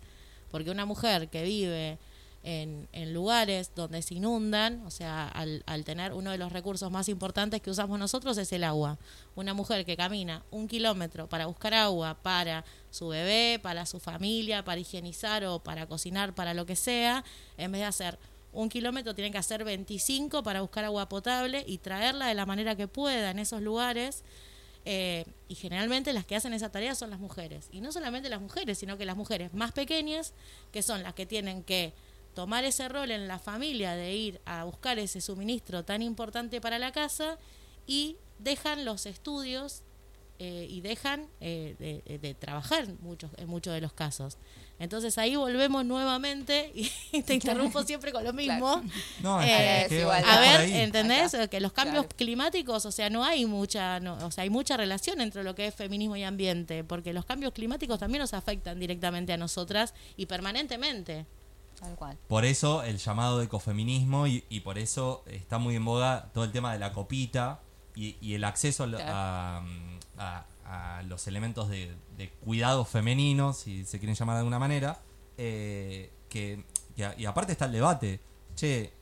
Porque una mujer que vive en, lugares donde se inundan, o sea, al, al tener uno de los recursos más importantes que usamos nosotros es el agua. Una mujer que camina un kilómetro para buscar agua para su bebé, para su familia, para higienizar o para cocinar, para lo que sea, en vez de hacer un kilómetro tiene que hacer 25 para buscar agua potable y traerla de la manera que pueda en esos lugares. Eh, y generalmente las que hacen esa tarea son las mujeres. Y no solamente las mujeres, sino que las mujeres más pequeñas, que son las que tienen que tomar ese rol en la familia de ir a buscar ese suministro tan importante para la casa y dejan los estudios eh, y dejan eh, de, de- trabajar en muchos, en muchos de los casos. Entonces ahí volvemos nuevamente y te interrumpo siempre con lo mismo.
No,
Eh,
es que
A ver. ¿entendés?
Acá.
Que los cambios
Claro.
climáticos, o sea, no hay mucha, no, o sea, hay mucha relación entre lo que es feminismo y ambiente, porque los cambios climáticos también nos afectan directamente a nosotras y permanentemente.
Tal cual.
Por eso el llamado de ecofeminismo y, y por eso está muy en boga todo el tema de la copita y, y el acceso a,
Claro.
a- a- a los elementos de, de cuidado femenino, si se quieren llamar de alguna manera. eh, que, que y aparte está el debate. Che,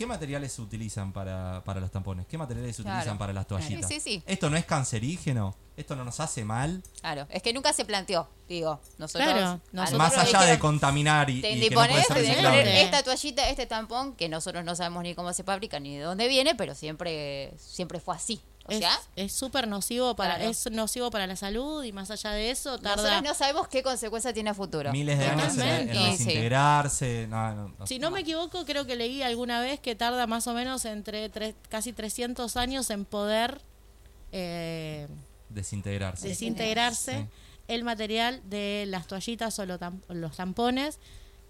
¿qué materiales se utilizan para, para los tampones? ¿Qué materiales se
Claro.
utilizan para las toallitas?
Sí, sí, sí.
¿Esto no es cancerígeno? ¿Esto no nos hace mal?
Claro, es que nunca se planteó, digo, nosotros...
Claro,
a
nosotros
Más allá de
dijeron,
contaminar y,
Te
y que no puede
dispones,
ser
te tenés que
reciclable.
poner esta toallita, este tampón, que nosotros no sabemos ni cómo se fabrica ni de dónde viene, pero siempre siempre fue así. O
Es-
sea,
es súper nocivo para
Claro.
es nocivo para la salud y más allá de eso tarda
nosotros no sabemos qué consecuencia tiene a futuro.
Miles de años en,
sí.
desintegrarse. no, no, no.
Si no me equivoco, creo que leí alguna vez que tarda más o menos entre tres- casi 300 años en poder eh,
Desintegrarse.
desintegrarse
Sí.
el material de las toallitas o los tampones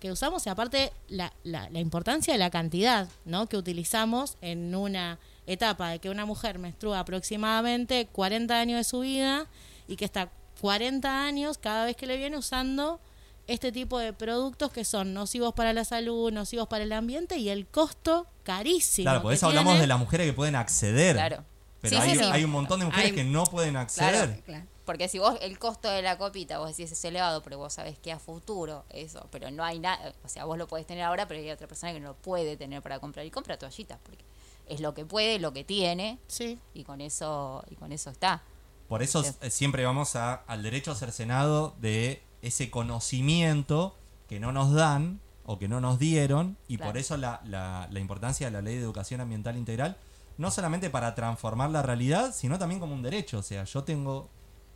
que usamos y aparte la, la, la importancia de la cantidad ¿no? que utilizamos en una etapa de que una mujer menstrua aproximadamente 40 años de su vida y que está 40 años cada vez que le viene usando este tipo de productos que son nocivos para la salud, nocivos para el ambiente y el costo carísimo.
Claro, por eso hablamos
tiene.
de las mujeres que pueden acceder.
Claro.
Pero
Sí,
hay,
sí, sí.
hay un montón de mujeres
Hay-
que no pueden acceder.
Claro.
Claro.
Porque si vos el costo de la copita, vos decís es elevado, pero vos sabés que a futuro eso, pero no hay nada, o sea, vos lo podés tener ahora, pero hay otra persona que no lo puede tener para comprar y compra toallitas, porque es lo que puede, lo que tiene
Sí,
y con eso y con eso está.
Por eso
Sí.
siempre vamos a, al derecho cercenado de ese conocimiento que no nos dan o que no nos dieron y
Claro.
por eso la, la- la importancia de la ley de educación ambiental integral, no solamente para transformar la realidad, sino también como un derecho. O sea, yo tengo,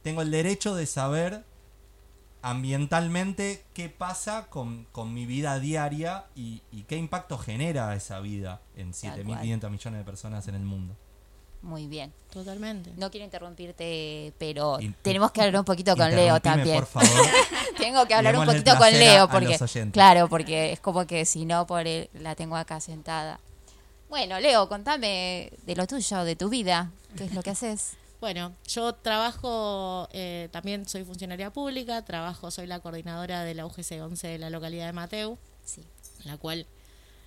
tengo el derecho de saber ambientalmente qué pasa con, con mi vida diaria y, y qué impacto genera esa vida en
Tal
7.500 millones de personas en el mundo.
Muy bien.
totalmente.
No quiero interrumpirte, pero
In-
tenemos que hablar un poquito con Leo también.
por favor.
Tengo que hablar un poquito con Leo
a
porque claro, porque es como que si no por él la tengo acá sentada. Bueno, Leo, contame de lo tuyo, de tu vida, qué es lo que haces.
Bueno, yo trabajo, eh, también soy funcionaria pública, trabajo, soy la coordinadora de la UGC 11 de la localidad de Mateu,
Sí.
en la cual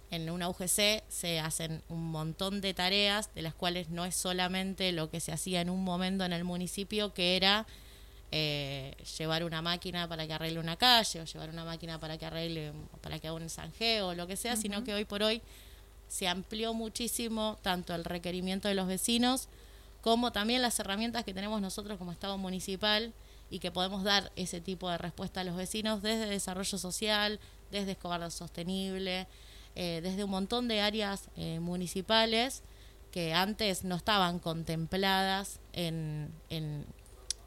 en una UGC se hacen un montón de tareas, de las cuales no es solamente lo que se hacía en un momento en el municipio, que era eh, llevar una máquina para que arregle una calle, o llevar una máquina para que arregle, para que haga un zanjeo, o lo que sea, sino que hoy por hoy se amplió muchísimo tanto el requerimiento de los vecinos como también las herramientas que tenemos nosotros como Estado municipal y que podemos dar ese tipo de respuesta a los vecinos desde desarrollo social, desde escobar sostenible, eh, desde un montón de áreas eh, municipales que antes no estaban contempladas en, en,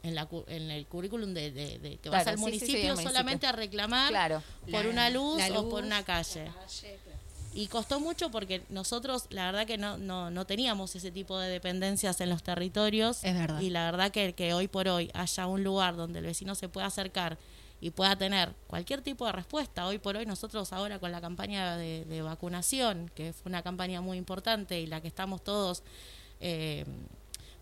en, la cu- en el currículum de, de- de que vas
Claro,
al
sí, sí, sí,
municipio solamente a reclamar
Claro.
por
La-
una luz, o por una calle.
la calle, claro.
Y costó mucho porque nosotros, la verdad que no, no, no teníamos ese tipo de dependencias en los territorios.
Es verdad.
Y la verdad que, que hoy por hoy haya un lugar donde el vecino se pueda acercar y pueda tener cualquier tipo de respuesta. Hoy por hoy nosotros ahora con la campaña de, de vacunación, que fue una campaña muy importante y la que estamos todos eh,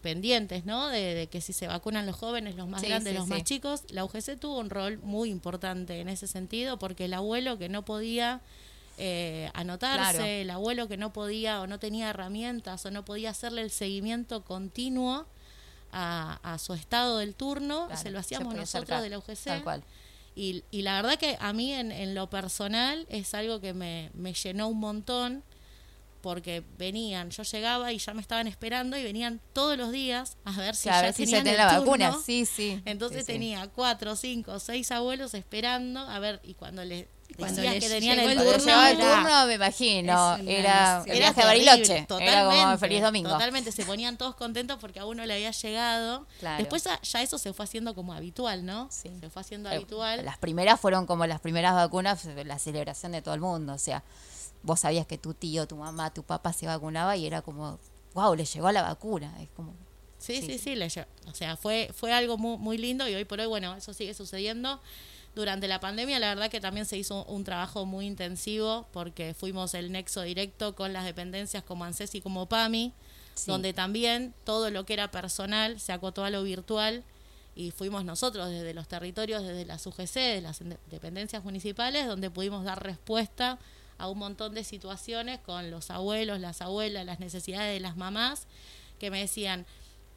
pendientes, ¿no? De, de que si se vacunan los jóvenes, los más
Sí,
grandes,
sí,
los
sí.
más chicos, la UGC tuvo un rol muy importante en ese sentido porque el abuelo que no podía eh, anotarse,
Claro.
el abuelo que no podía o no tenía herramientas o no podía hacerle el seguimiento continuo a, a su estado del turno,
Claro,
se lo
se
hacíamos nosotros de la UGC.
Tal cual.
Y, y la verdad que a mí en, en lo personal es algo que me, me llenó un montón porque venían, yo llegaba y ya me estaban esperando y venían todos los días a ver si
a
ya
si
tenían
tenía
el
la vacuna. Sí, sí.
Entonces
Sí, sí.
tenía cuatro, cinco, seis abuelos esperando a ver y cuando les
Cuando
decías que tenían el turno,
el
era-
turno, me imagino,
una
era
era
Bariloche. Era como feliz domingo.
Totalmente, se ponían todos contentos porque a uno le había llegado.
Claro.
Después ya, eso se fue haciendo como habitual, ¿no?
Sí.
Se fue haciendo
Eh,
habitual.
Las primeras fueron como las primeras vacunas, la celebración de todo el mundo. O sea, vos sabías que tu tío, tu mamá, tu papá se vacunaba y era como, wow, le llegó la vacuna. Es como,
Sí,
Sí,
sí,
sí.
sí, le o sea, fue, fue algo muy, muy lindo y hoy por hoy, bueno, eso sigue sucediendo. Durante la pandemia, la verdad que también se hizo un trabajo muy intensivo porque fuimos el nexo directo con las dependencias como ANSES y como PAMI,
Sí.
donde también todo lo que era personal se acotó a lo virtual y fuimos nosotros desde los territorios, desde las UGC, de las dependencias municipales, donde pudimos dar respuesta a un montón de situaciones con los abuelos, las abuelas, las necesidades de las mamás, que me decían,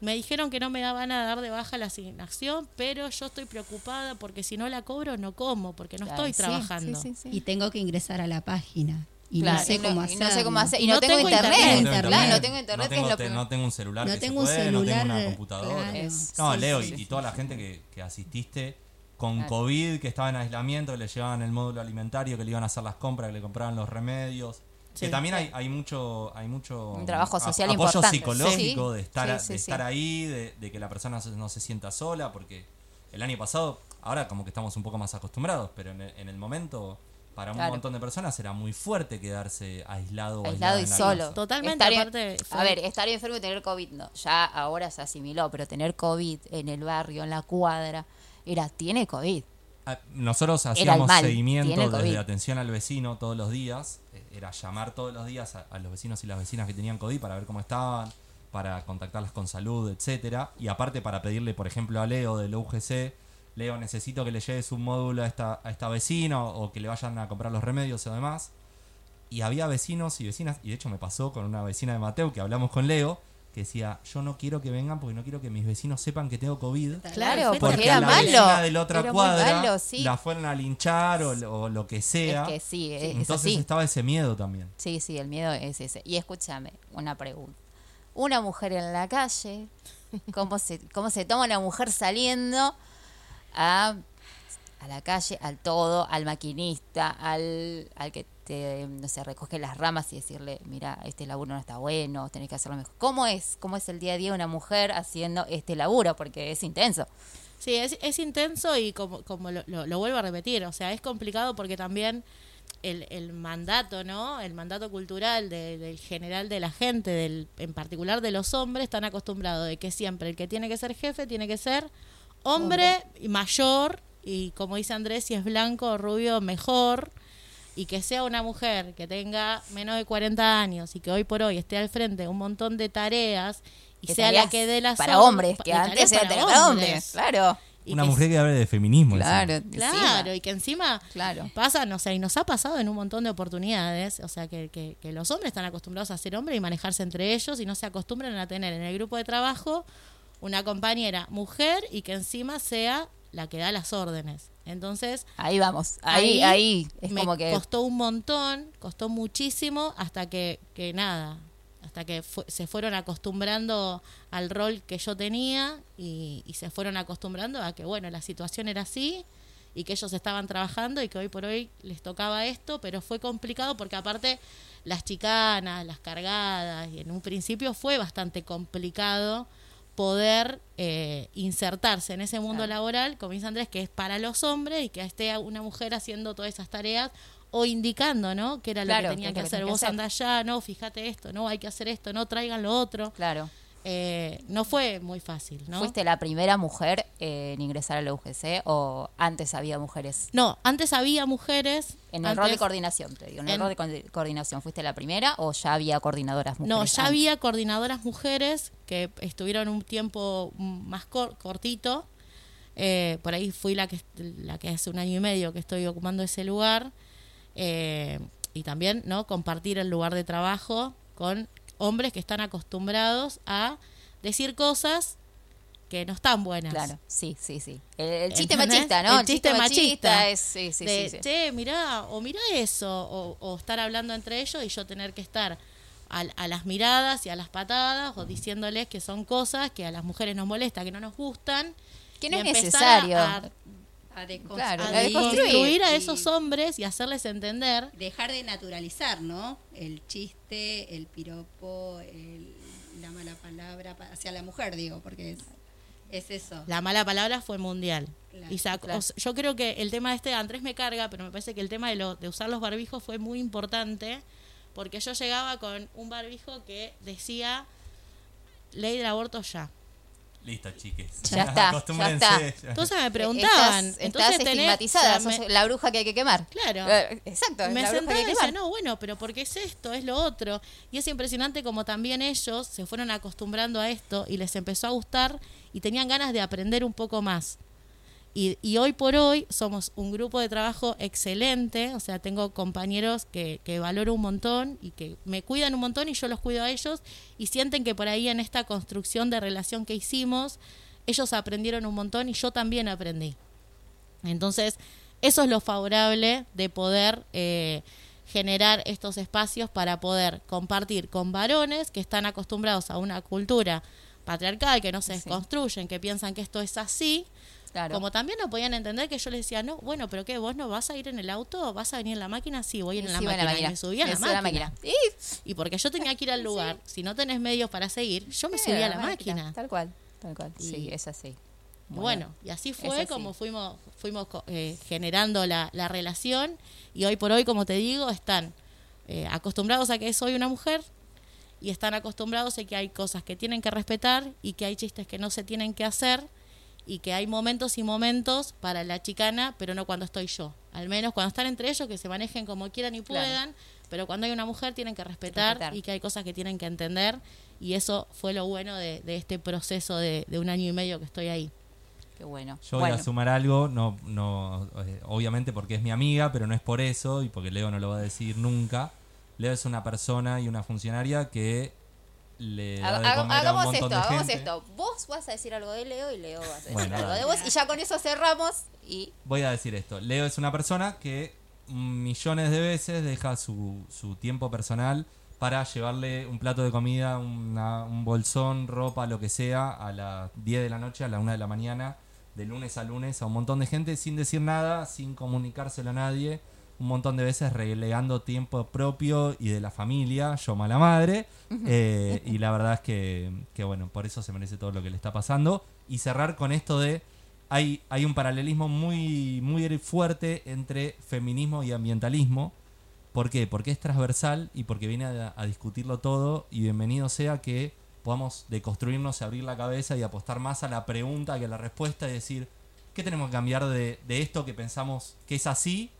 me dijeron que no me daban a dar de baja la asignación, pero yo estoy preocupada porque si no la cobro no como, porque no
Claro,
estoy trabajando.
sí, sí, sí.
Y tengo que ingresar a la página. Y
Claro,
no sé
y no-
cómo
y
hacer.
no sé cómo hacer. Y
No
no, tengo,
tengo
internet.
internet.
Claro, no tengo internet,
no
que es
tengo,
lo
no tengo un celular
No
que
tengo un
se puede, no tengo una
celular,
computadora.
claro.
No,
sí,
Leo,
sí,
y,
sí.
y toda la gente que, que asististe con
Claro.
COVID, que estaba en aislamiento, que le llevaban el módulo alimentario, que le iban a hacer las compras, que le compraban los remedios.
Sí.
que también hay, hay mucho hay mucho
Un trabajo
a-
social
apoyo
importante.
psicológico
Sí.
de estar,
Sí,
a-
sí,
de
sí.
estar ahí, de, de que la persona no se sienta sola, porque el año pasado, ahora como que estamos un poco más acostumbrados, pero en el, en el momento, para un
Claro.
montón de personas era muy fuerte quedarse aislado o
aislado y
en la
solo.
casa.
Totalmente,
Estar
aparte,
A ver, estar enfermo y tener COVID, no. Ya ahora se asimiló, pero tener COVID en el barrio, en la cuadra, era, tiene COVID.
Ah, Nosotros hacíamos
mal,
seguimiento desde atención al vecino todos los días. Era llamar todos los días a, los vecinos y las vecinas que tenían COVID para ver cómo estaban. para contactarlas con salud, etcétera. Y aparte para pedirle, por ejemplo, a Leo del UGC, Leo, necesito que le lleves un módulo a esta, a esta vecina o, o que le vayan a comprar los remedios o demás. Y había vecinos y vecinas, y de hecho me pasó con una vecina de Mateo que hablamos con Leo, que decía, yo no quiero que vengan porque no quiero que mis vecinos sepan que tengo COVID.
Claro,
Porque
era
la
malo.
vecina de la otra cuadra
malo, sí.
la fueron a linchar o, lo- o lo que sea.
Es que sí, es, es
Entonces
así.
estaba ese miedo también.
Sí, sí, el miedo es ese. Y escúchame, una pregunta. Una mujer en la calle, ¿cómo se, cómo se toma una mujer saliendo a, a la calle, al todo, al maquinista, al, al que te, no sé, recoge las ramas y decirle, mira, este laburo no está bueno, tenés que hacerlo mejor? ¿Cómo es? ¿Cómo es el día a día una mujer haciendo este laburo? Porque es intenso.
Sí, es, es intenso y como, como lo, lo- lo vuelvo a repetir, o sea, es complicado porque también el, el mandato, ¿no? El mandato cultural de- del general de la gente, del, en particular de los hombres, están acostumbrados de que siempre el que tiene que ser jefe tiene que ser hombre y mayor y como dice Andrés, si es blanco o rubio, mejor. Y que sea una mujer que tenga menos de 40 años y que hoy por hoy esté al frente de un montón de tareas y
Que
sea la que dé las
Para hombres, que antes era
para
hombres.
hombres.
Claro,
Y
Una
que
mujer que hable de feminismo. encima.
claro.
Claro, y que encima
Claro.
pasa, no sé, y nos ha pasado en un montón de oportunidades, o sea, que, que, que los hombres están acostumbrados a ser hombres y manejarse entre ellos y no se acostumbran a tener en el grupo de trabajo una compañera mujer y que encima sea la que da las órdenes. Entonces,
Ahí vamos, ahí, ahí, es
me
como que...
costó un montón, costó muchísimo hasta que, que nada, hasta que fu- se fueron acostumbrando al rol que yo tenía y, y se fueron acostumbrando a que, bueno, la situación era así y que ellos estaban trabajando y que hoy por hoy les tocaba esto, pero fue complicado porque aparte las chicanas, las cargadas, y en un principio fue bastante complicado poder eh, insertarse en ese mundo laboral, como dice Andrés, que es para los hombres y que esté una mujer haciendo todas esas tareas o indicando, ¿no? Que era
Claro,
lo que tenían
que
hacer.
que
Vos andá allá, no, fíjate esto, no, hay que hacer esto, no, traigan lo otro.
Claro.
Eh, no fue muy fácil, ¿no?
¿Fuiste la primera mujer en ingresar a la UGC o antes había mujeres?
No, antes había mujeres.
En el rol de coordinación, te digo, en el rol de co- coordinación, ¿fuiste la primera o ya había coordinadoras mujeres?
No, ya
antes?
había coordinadoras mujeres que estuvieron un tiempo más cor- cortito. Eh, por ahí fui la que la que hace un año y medio que estoy ocupando ese lugar. Eh, y también, ¿no? Compartir el lugar de trabajo con hombres que están acostumbrados a decir cosas que no están buenas.
Claro, sí, sí, sí. El, el chiste
¿Entendés?
machista, ¿no?
El chiste machista.
es, sí, sí,
de,
sí, sí.
che, mirá, o mirá eso, o, o estar hablando entre ellos y yo tener que estar a, a las miradas y a las patadas, o diciéndoles que son cosas que a las mujeres nos molesta, que no nos gustan.
Que no
y
es necesario.
A,
A deconstruir.
Claro,
a
deconstruir.
esos hombres y hacerles entender.
Dejar de naturalizar, ¿no? El chiste, el piropo, el- la mala palabra pa- hacia la mujer, digo, porque es, es eso.
La mala palabra fue mundial.
Claro,
y sacó-
claro.
o sea, yo creo que el tema este, Andrés me carga, pero me parece que el tema de, lo, de usar los barbijos fue muy importante, porque yo llegaba con un barbijo que decía ley del aborto ya.
Listo, chiques.
Ya está, ya está.
Entonces me preguntaban,
Estás,
entonces
estás
tenés-
estigmatizada,
o sea, me-
sos la bruja que hay que quemar.
Claro.
Eh, Exacto,
me sentaba
que
y decía, no, bueno, pero porque es esto, es lo otro. Y es impresionante como también ellos se fueron acostumbrando a esto y les empezó a gustar y tenían ganas de aprender un poco más. Y, y hoy por hoy somos un grupo de trabajo excelente, o sea, tengo compañeros que, que valoro un montón y que me cuidan un montón y yo los cuido a ellos y sienten que por ahí en esta construcción de relación que hicimos, ellos aprendieron un montón y yo también aprendí. Entonces, eso es lo favorable de poder eh, generar estos espacios para poder compartir con varones que están acostumbrados a una cultura patriarcal, que no se
Sí.
construyen, que piensan que esto es así,
Claro.
como también no podían entender que yo les decía, no, bueno, pero ¿qué? ¿Vos no vas a ir en el auto? ¿Vas a venir en la máquina? Sí, voy en la,
Sí, va
máquina. Y me subí a la máquina.
Y,
porque yo tenía que ir al lugar, si no tenés medios para seguir, yo me subí a la máquina.
Tal cual, tal cual.
Y-
Sí, es así.
Bueno, y así fue
así.
como fuimos fuimos eh, generando la, la relación y hoy por hoy, como te digo, están eh, acostumbrados a que soy una mujer y están acostumbrados a que hay cosas que tienen que respetar y que hay chistes que no se tienen que hacer y que hay momentos y momentos para la chicana, pero no cuando estoy yo. Al menos cuando están entre ellos, que se manejen como quieran y
Claro.
puedan, pero cuando hay una mujer tienen que respetar,
Respetar.
y que hay cosas que tienen que entender y eso fue lo bueno de, de este proceso de, de un año y medio que estoy ahí.
Qué bueno.
Yo voy
bueno,
a sumar algo, no, no, eh, obviamente porque es mi amiga, pero no es por eso y porque Leo no lo va a decir nunca. Leo es una persona y una funcionaria que le da de
haga-
comer a un
hagamos esto, hagamos
gente.
esto. Vos vas a decir algo de Leo y Leo va a decir
Bueno,
algo
dale.
de vos. Y ya con eso cerramos y
Voy a decir esto. Leo es una persona que millones de veces deja su, su tiempo personal para llevarle un plato de comida, una- un bolsón, ropa, lo que sea, a las 10 de la noche, a la 1 de la mañana, de lunes a lunes, a un montón de gente sin decir nada, sin comunicárselo a nadie, un montón de veces relegando tiempo propio y de la familia, yo mala madre, eh, y la verdad es que, que, bueno, por eso se merece todo lo que le está pasando. Y cerrar con esto de hay, hay un paralelismo muy, muy fuerte entre feminismo y ambientalismo. ¿Por qué? Porque es transversal y porque viene a, a discutirlo todo y bienvenido sea que podamos deconstruirnos, abrir la cabeza y apostar más a la pregunta que a la respuesta y decir, ¿qué tenemos que cambiar de, de esto que pensamos que es así?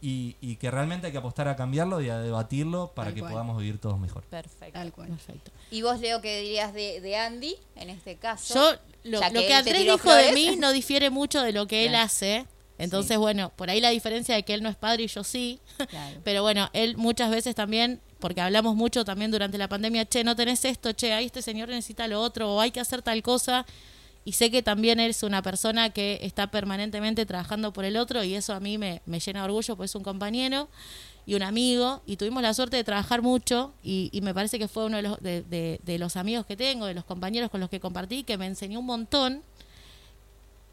Y, y que realmente hay que apostar a cambiarlo y a debatirlo para
Tal
que
cual.
podamos vivir todos mejor.
perfecto.
Tal cual.
Perfecto.
¿Y vos, Leo, qué dirías de, de Andy en este caso?
Yo, lo,
que
Andrés dijo de mí no difiere mucho de lo que él hace. Entonces, bueno, por ahí la diferencia de que él no es padre y yo sí.
Claro.
Pero bueno, él muchas veces también, porque hablamos mucho también durante la pandemia, che, no tenés esto, che, ahí este señor necesita lo otro, o hay que hacer tal cosa. Y sé que también él es una persona que está permanentemente trabajando por el otro y eso a mí me, me llena de orgullo, pues es un compañero y un amigo y tuvimos la suerte de trabajar mucho y, y me parece que fue uno de los, de, de- de los amigos que tengo, de los compañeros con los que compartí, que me enseñó un montón.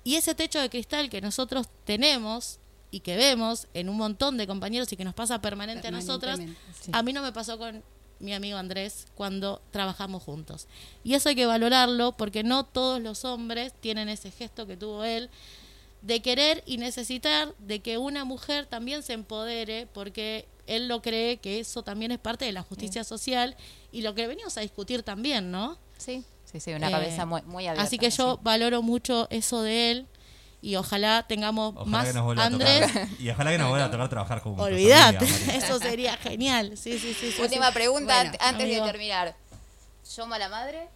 Y ese techo de cristal que nosotros tenemos y que vemos en un montón de compañeros y que nos pasa permanente a nosotras,
sí.
a mí no me pasó con mi amigo Andrés cuando trabajamos juntos. Y eso hay que valorarlo porque no todos los hombres tienen ese gesto que tuvo él de querer y necesitar de que una mujer también se empodere porque él lo cree que eso también es parte de la justicia social y lo que venimos a discutir también, ¿no?
Sí, sí, sí, una
Eh,
cabeza muy, muy abierta.
Así que yo
sí.
valoro mucho eso de él y ojalá tengamos
Ojalá
más
que nos vuelva
Andrés.
a tocar. Y ojalá que nos vuelva a tocar trabajar juntos. María.
eso sería genial. Sí, sí, sí. sí,
Última
sí.
pregunta
Bueno,
antes
amigo.
de terminar. ¿Yo mala madre?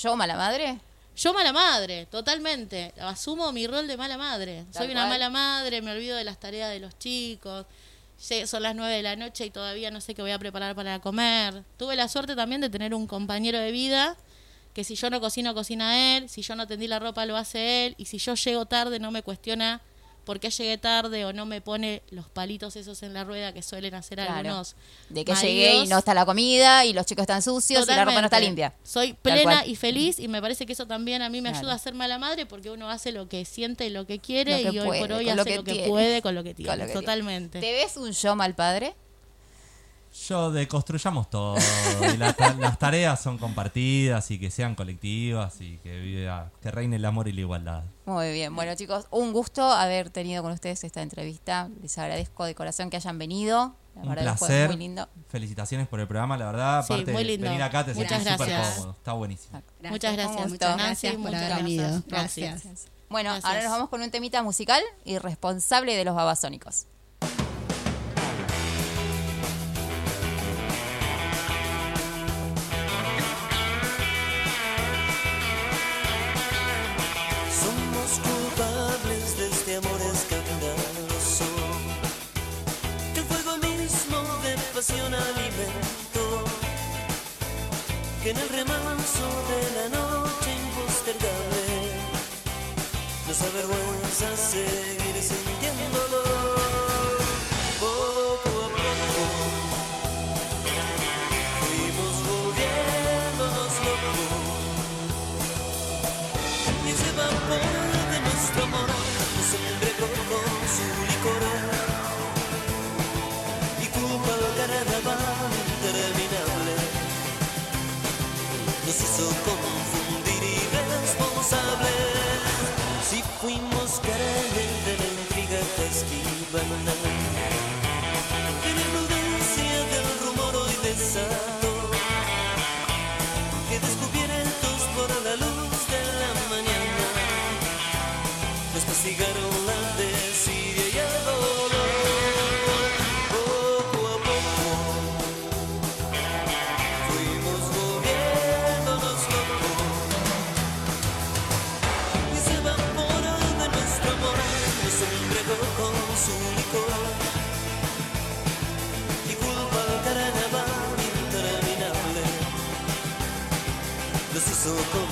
¿Yo mala madre?
Yo mala madre, totalmente. Asumo mi rol de mala madre.
Tal
Soy una
cual.
mala madre, me olvido de las tareas de los chicos. Son las nueve de la noche y todavía no sé qué voy a preparar para comer. Tuve la suerte también de tener un compañero de vida que si yo no cocino, cocina él. Si yo no tendí la ropa, lo hace él. Y si yo llego tarde, no me cuestiona por qué llegué tarde o no me pone los palitos esos en la rueda que suelen hacer
Claro.
algunos.
De que
maridos.
llegué y no está la comida y los chicos están sucios y la ropa no está
Totalmente.
limpia.
Soy plena y feliz y me parece que eso también a mí me
Claro.
ayuda a ser mala madre porque uno hace lo que siente y lo que quiere
Lo que
y hoy
puede,
por hoy hace
lo
lo
que
puede con lo que tiene.
lo que tiene.
Totalmente.
¿Te ves un yo mal padre?
Yo deconstruyamos todo. y la ta- las tareas son compartidas y que sean colectivas y que, viva- que reine el amor y la igualdad.
Muy bien, bueno chicos, un gusto haber tenido con ustedes esta entrevista. Les agradezco de corazón que hayan venido. La
Un
verdad que fue
placer.
muy lindo.
Felicitaciones por el programa, la verdad.
Sí,
Aparte,
muy lindo.
venir acá te
Muchas
sentís súper cómodo. Está buenísimo.
Muchas gracias.
Por
muchas
haber
gracias.
venido. Gracias.
Bueno,
Gracias.
ahora nos vamos con un temita musical y responsable de los babasónicos.
Fuimos carnes de la intriga esquivan de la imprudencia del rumor hoy desató que descubiertos por la luz de la mañana nos castigaron nos hizo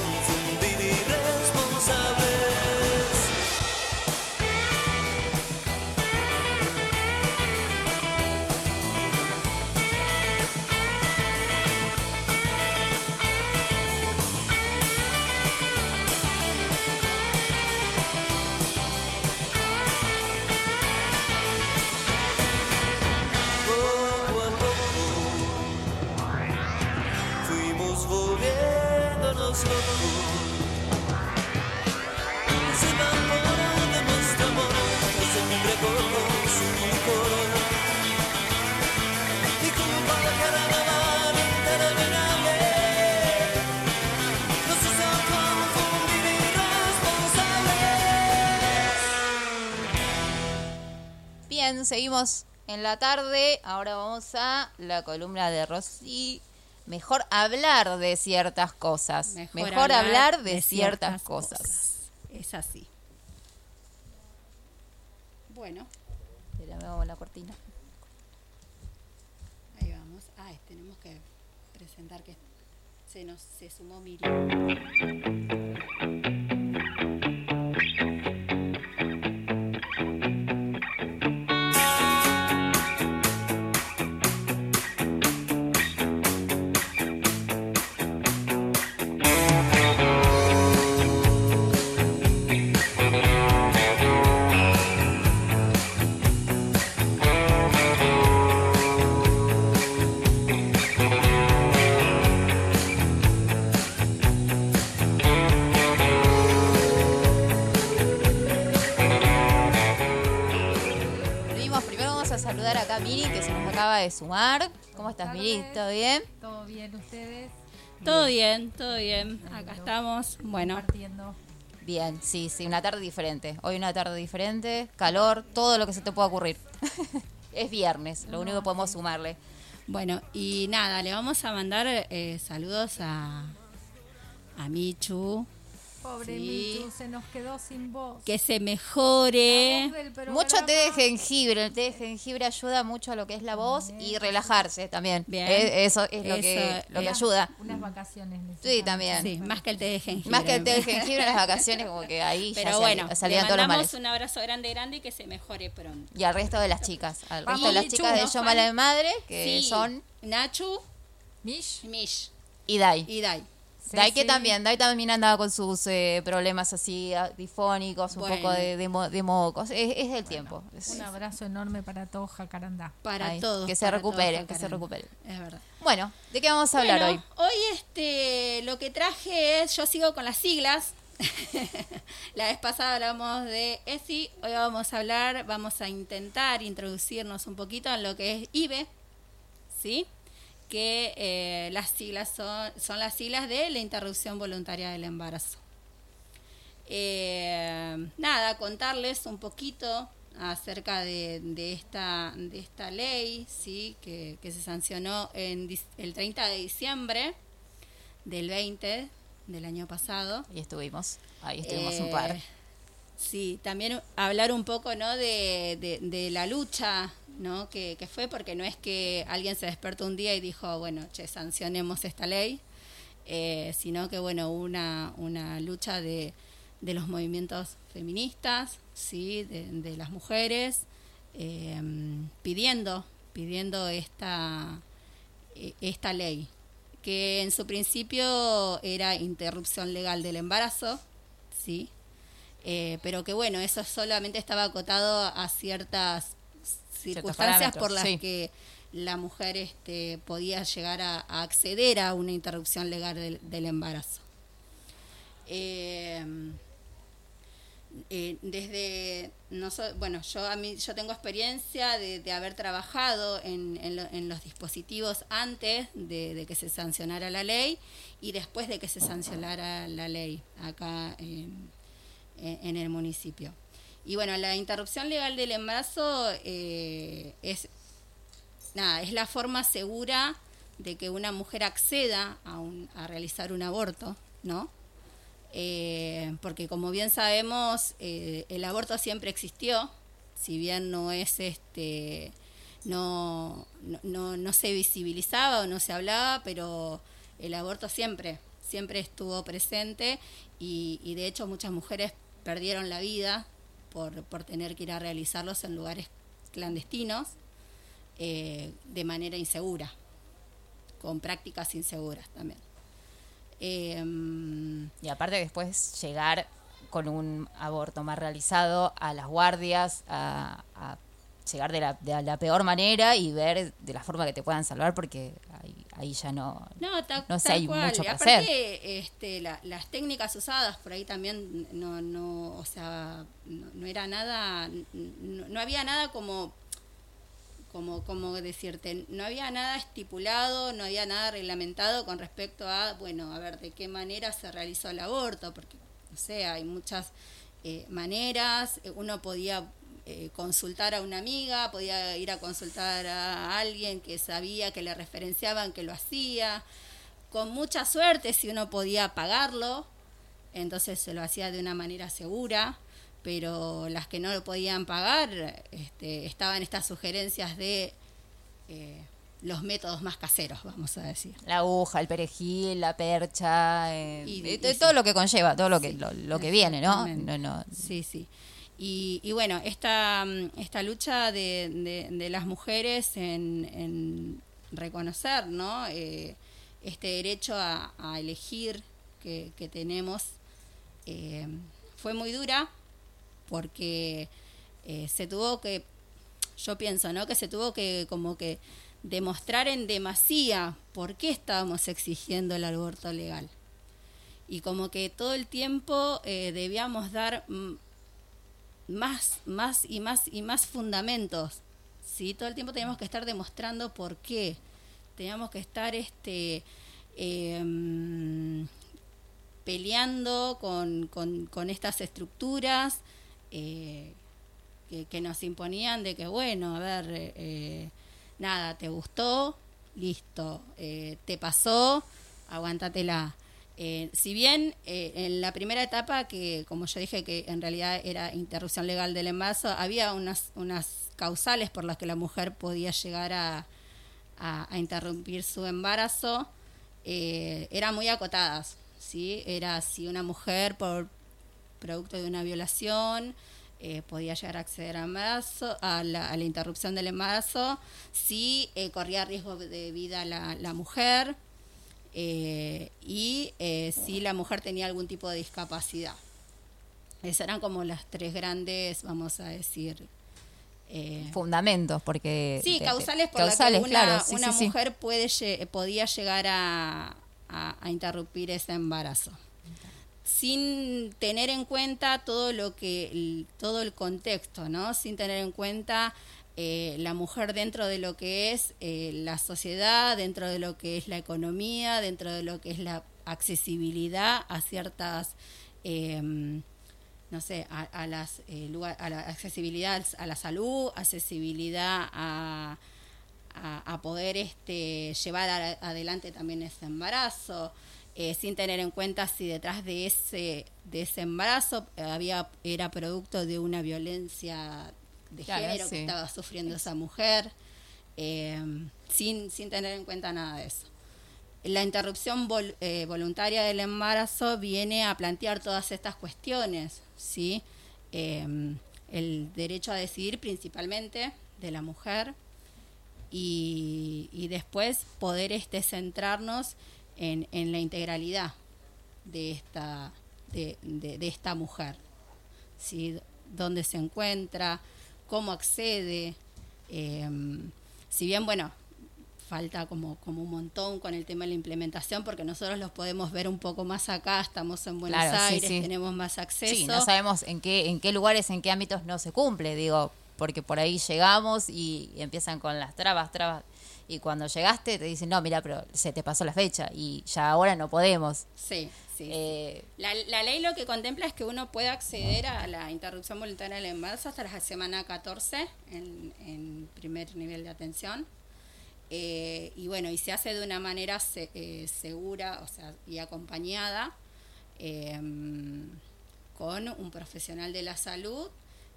Bien, seguimos en la tarde. Ahora vamos a la columna de Rosy. Mejor hablar de ciertas cosas. Mejor, hablar, de, ciertas, cosas.
Es así. Bueno,
Espera, me hago la cortina.
ahí vamos. Ah, tenemos que presentar que se nos se sumó Miriam.
Acaba de sumar. ¿Cómo estás, Miri? ¿Todo bien?
¿Todo bien ustedes?
Todo bien, todo bien. Acá estamos. Bueno,
Compartiendo.
Bien, sí, sí, una tarde diferente. Hoy una tarde diferente, calor, todo lo que se te pueda ocurrir. es viernes, lo único que podemos sumarle.
bueno, y nada, le vamos a mandar eh, saludos a, a Michu.
Pobre
Sí.
Michu, se nos quedó sin voz.
Que se mejore.
Mucho té de jengibre, el té de jengibre ayuda mucho a lo que es la voz y relajarse también.
Bien.
Eso es lo que, lo que ayuda.
Unas vacaciones
Sí, también.
Sí, más que el té de jengibre.
Más que el té de jengibre en las vacaciones, como que ahí ya
Pero
sal-
bueno, le
salían todos los males.
un abrazo grande, grande y que se mejore pronto.
Y al resto de las chicas, al
Vamos,
resto de las
Michu,
chicas de Yo Mala de Madre, que
Sí,
son
Nachu,
Mish,
Mish
y Dai.
y Dai.
Dai que
Ceci.
también, Dai también andaba con sus eh, problemas así difónicos, un poco de, de, mo- de mocos. Es, es del tiempo.
Un abrazo enorme para todo Jacarandá.
Para
ay,
todos.
Que se
todos,
que se recuperen.
Es verdad.
Bueno, ¿de qué vamos a hablar
Bueno,
hoy?
Hoy este, lo que traje es, yo sigo con las siglas. La vez pasada hablamos de ESI, hoy vamos a hablar, vamos a intentar introducirnos un poquito en lo que es IBE, ¿sí? Que eh, las siglas son, son las siglas de la interrupción voluntaria del embarazo. Eh, nada, contarles un poquito acerca de, de esta, de esta ley ¿sí? que, que se sancionó en el 30 de diciembre del 20 del año pasado.
Ahí estuvimos, ahí estuvimos un
Eh,
par.
Sí, también hablar un poco ¿no? de, de- de la lucha ¿no? que, fue, porque no es que alguien se despertó un día y dijo, bueno, che, sancionemos esta ley, eh, sino que, bueno, una, una lucha de, de los movimientos feministas, ¿sí? de, las mujeres, eh, pidiendo, pidiendo esta, eh, esta ley, que en su principio era interrupción legal del embarazo, ¿sí? Eh, pero que bueno, eso solamente estaba acotado a ciertas circunstancias por las
sí.
que la mujer este, podía llegar a, a acceder a una interrupción legal del, del embarazo. Eh, eh, desde noso- bueno yo a mí yo tengo experiencia de, de haber trabajado en, en lo- en los dispositivos antes de, de que se sancionara la ley y después de que se sancionara la ley acá en- en el municipio y bueno la interrupción legal del embarazo eh, es nada es la forma segura de que una mujer acceda a, un- a realizar un aborto no eh, porque como bien sabemos, eh, el aborto siempre existió, si bien no es este, no, no, no, se visibilizaba o no se hablaba, pero el aborto siempre, siempre estuvo presente y de hecho muchas mujeres perdieron la vida por, por tener que ir a realizarlos en lugares clandestinos eh, de manera insegura, con prácticas inseguras también. Em,
Y aparte después llegar con un aborto más realizado a las guardias, a, a llegar de la, de la peor manera y ver de la forma que te puedan salvar porque ahí, ahí ya no...
No, ta-
No sé, hay
cual.
mucho para
aparte,
hacer.
Este, la- las técnicas usadas por ahí también no, no o sea, no, no era nada, no, no había nada como, como, como decirte, no había nada estipulado, no había nada reglamentado con respecto a, bueno, a ver de qué manera se realizó el aborto, porque, no sé, hay muchas eh, maneras, uno podía eh, consultar a una amiga, podía ir a consultar a alguien que sabía, que le referenciaban que lo hacía, con mucha suerte si uno podía pagarlo, entonces se lo hacía de una manera segura, pero las que no lo podían pagar, este, estaban estas sugerencias de eh, los métodos más caseros, vamos a decir.
La aguja, el perejil, la percha, eh,
Y-
eh,
y
todo
sí.
lo que conlleva, todo lo que,
Sí,
lo, lo que viene, ¿no? no, no
Sí, sí. Y, y bueno, esta, mm, esta lucha de, de- las mujeres en, en reconocer ¿no? Eh, este derecho a, a elegir que, que tenemos eh, fue muy dura porque eh, se tuvo que, yo pienso, ¿no? Que se tuvo que como que demostrar en demasía por qué estábamos exigiendo el aborto legal. Y como que todo el tiempo eh, debíamos dar mm, más, más y más y más fundamentos. ¿sí? Todo el tiempo teníamos que estar demostrando por qué. Teníamos que estar este em, peleando con, con, estas estructuras eh, que, que nos imponían de que, bueno, a ver, eh, eh, nada, te gustó, listo, eh, te pasó, aguántatela. Eh, si bien eh, en la primera etapa, que como yo dije que en realidad era interrupción legal del embarazo, había unas, unas causales por las que la mujer podía llegar a, interrumpir su embarazo, eh, eran muy acotadas. ¿sí? Era si una mujer por producto de una violación eh, podía llegar a acceder a, embarazo, a, la, a la interrupción del embarazo, si eh, corría riesgo de vida la, la mujer eh, y eh, si la mujer tenía algún tipo de discapacidad. Esas eran como las tres grandes, vamos a decir, eh,
fundamentos, porque...
Sí,
te-
causales por
causales,
las que una,
claro, sí,
una
sí, sí.
mujer puede lle- podía llegar a, a- a interrumpir ese embarazo. Sin tener en cuenta todo lo que el- todo el contexto, ¿no? Sin tener en cuenta eh, la mujer dentro de lo que es eh, la sociedad, dentro de lo que es la economía, dentro de lo que es la accesibilidad a ciertas em, no sé, a, a las eh, lugar- a la accesibilidad a la salud, accesibilidad a, a, poder este llevar adelante también ese embarazo, eh, sin tener en cuenta si detrás de ese de ese embarazo eh, había era producto de una violencia de
Claro,
género
sí.
que estaba sufriendo esa mujer, eh, sin, sin tener en cuenta nada de eso. La interrupción vol- eh, voluntaria del embarazo viene a plantear todas estas cuestiones, ¿sí? Eh, el derecho a decidir principalmente de la mujer y, y después poder este centrarnos en, en la integralidad de esta, de, de- de esta mujer, ¿sí? Dónde se encuentra, cómo accede, eh, si bien, bueno, falta como, como un montón con el tema de la implementación, porque nosotros los podemos ver un poco más acá, estamos en Buenos
Claro,
Aires,
sí.
tenemos más acceso.
Sí, no sabemos en qué, en qué lugares, en qué ámbitos no se cumple, digo, porque por ahí llegamos y empiezan con las trabas, trabas, y cuando llegaste te dicen, no, mira, pero se te pasó la fecha y ya ahora no podemos.
Sí, sí.
Eh,
La, la ley lo que contempla es que uno puede acceder a la interrupción voluntaria del embarazo hasta la semana 14 en, en primer nivel de atención. Eh, y bueno, y se hace de una manera se- eh, segura o sea, y acompañada eh, con un profesional de la salud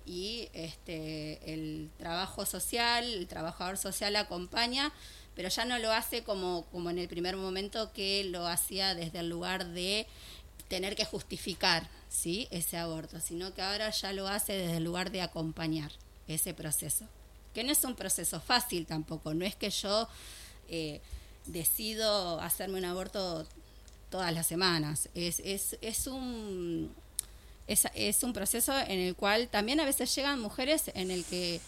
y este el trabajo social, el trabajador social acompaña pero ya no lo hace como, como en el primer momento que lo hacía desde el lugar de tener que justificar ¿sí? ese aborto, sino que ahora ya lo hace desde el lugar de acompañar ese proceso. Que no es un proceso fácil tampoco, no es que yo eh, decido hacerme un aborto todas las semanas, es, es, es un es, un proceso en el cual también a veces llegan mujeres en el que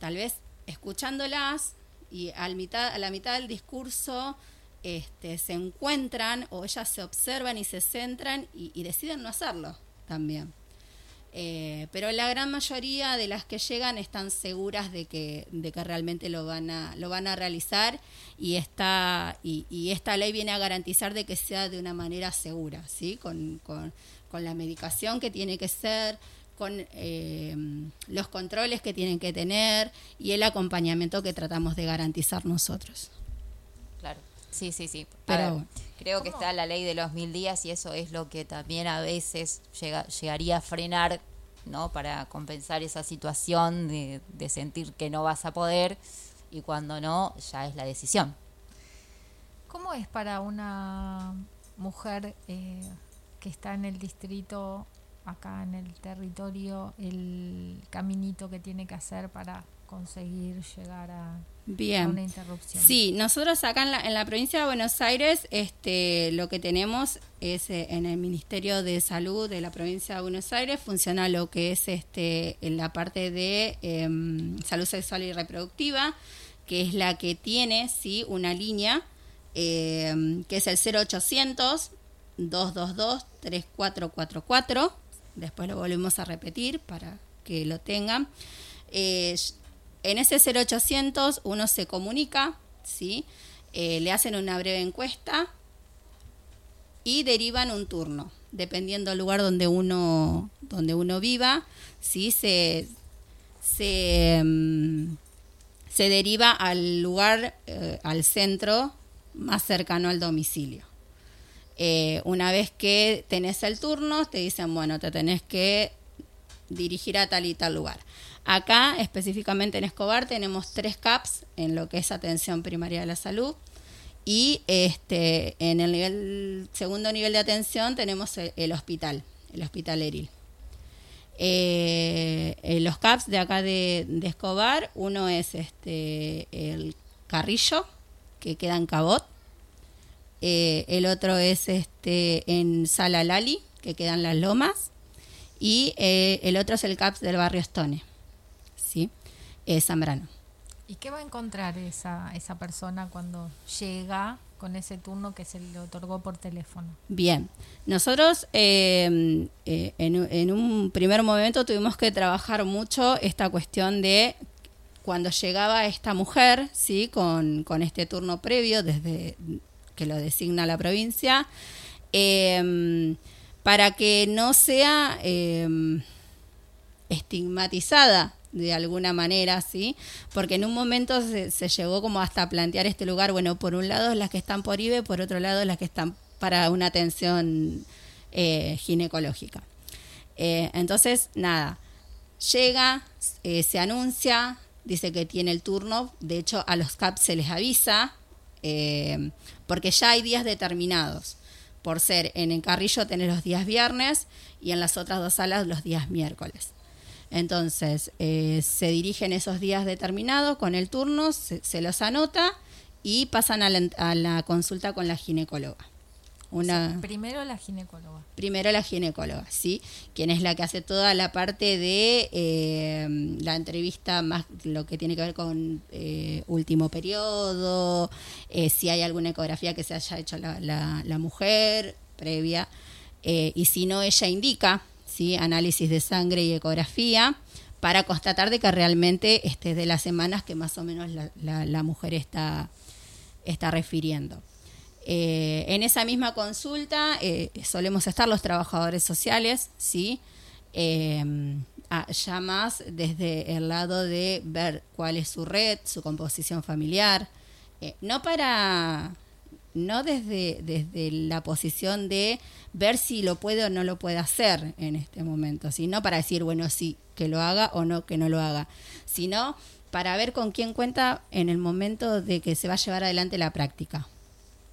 tal vez escuchándolas y al mitad, a la mitad del discurso este, se encuentran o ellas se observan y se centran y deciden no hacerlo también. Eh, pero la gran mayoría de las que llegan están seguras de que, de que realmente lo van a, lo van a realizar y esta, y, y esta ley viene a garantizar de que sea de una manera segura, ¿sí? con, con, con la medicación que tiene que ser, con eh, los controles que tienen que tener y el acompañamiento que tratamos de garantizar nosotros.
Claro, sí, sí, sí. A
Pero
ver, creo que está la ley de los mil días y eso es lo que también a veces llega, llegaría a frenar, ¿no? Para compensar esa situación de, de sentir que no vas a poder y cuando no, ya es la decisión.
¿Cómo es para una mujer eh, que está en el distrito, acá en el territorio, el caminito que tiene que hacer para conseguir llegar a
Bien.
una interrupción?
Sí, nosotros acá en la, en la provincia de Buenos Aires este, lo que tenemos es eh, en el Ministerio de Salud de la provincia de Buenos Aires funciona lo que es este, en la parte de em, salud sexual y reproductiva, que es la que tiene sí una línea em, que es el 0800 222 3444. Después lo volvemos a repetir para que lo tengan. En ese 0800 uno se comunica, ¿sí? Eh, le hacen una breve encuesta y derivan un turno, dependiendo del lugar donde uno, donde uno viva, ¿sí? se, se, mm, se deriva al lugar, eh, al centro más cercano al domicilio. Eh, una vez que tenés el turno, te dicen, bueno, te tenés que dirigir a tal y tal lugar. Acá, específicamente en Escobar, tenemos tres CAPS en lo que es atención primaria de la salud. Y este, en el segundo nivel de atención tenemos el, hospital, el hospital Eril. Eh, eh, los CAPS de acá de, Escobar, uno es este, el Carrillo, que queda en Cabot. Eh, el otro es este, en Sala Lali, que quedan Las Lomas. Y el otro es el CAPS del barrio Stone, Zambrano.
¿Y qué va a encontrar esa, esa persona cuando llega con ese turno que se le otorgó por teléfono?
Bien, nosotros eh, eh, en, un- en un primer momento tuvimos que trabajar mucho esta cuestión de cuando llegaba esta mujer, ¿sí? Con, con este turno previo desde que lo designa la provincia, eh, para que no sea eh, estigmatizada de alguna manera, ¿sí? Porque en un momento se, se llegó como hasta plantear este lugar, bueno, por un lado las que están por IBE, por otro lado las que están para una atención eh, ginecológica. Eh, entonces, nada, llega, eh, se anuncia, dice que tiene el turno, de hecho a los CAP se les avisa, eh, porque ya hay días determinados. Por ser en el Carrillo tenés los días viernes y en las otras dos salas los días miércoles. Entonces, eh, se dirigen esos días determinados con el turno, se, se los anota y pasan a la, a la consulta con la ginecóloga. Una,
O sea, primero la ginecóloga.
primero la ginecóloga, ¿sí? Quien es la que hace toda la parte de eh, la entrevista, más lo que tiene que ver con eh, último periodo, eh, si hay alguna ecografía que se haya hecho la, la- la mujer previa, eh, y si no, ella indica, ¿sí? Análisis de sangre y ecografía para constatar de que realmente esté de las semanas que más o menos la, mujer está, está refiriendo. Eh, en esa misma consulta eh, solemos estar los trabajadores sociales, ¿sí? Eh, ya más desde el lado de ver cuál es su red, su composición familiar, eh, no para, no desde, desde la posición de ver si lo puede o no lo puede hacer en este momento, sino para decir, bueno, sí, que lo haga o no, que no lo haga, sino para ver con quién cuenta en el momento de que se va a llevar adelante la práctica.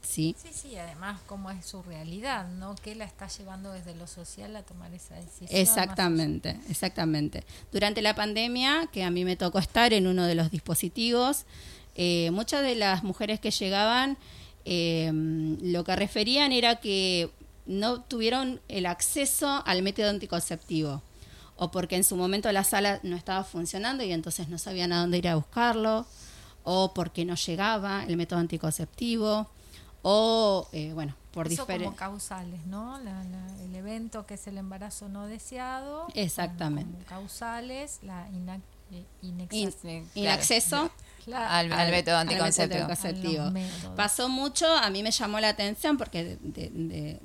¿Sí?
Sí, sí, además cómo es su realidad, ¿no? ¿Qué la está llevando desde lo social a tomar esa decisión?
Exactamente, exactamente. Durante la pandemia, que a mí me tocó estar en uno de los dispositivos, eh, muchas de las mujeres que llegaban eh, lo que referían era que no tuvieron el acceso al método anticonceptivo o porque en su momento la sala no estaba funcionando y entonces no sabían a dónde ir a buscarlo o porque no llegaba el método anticonceptivo o eh, bueno por diferentes
causales, ¿no? La- la- el evento que es el embarazo no deseado.
Exactamente.
como causales, la
in-
inexas-
Sí,
y
claro.
acceso
la-
Al, al método
al método
anticonceptivo.
Pasó mucho, a mí me llamó la atención porque de, de- de,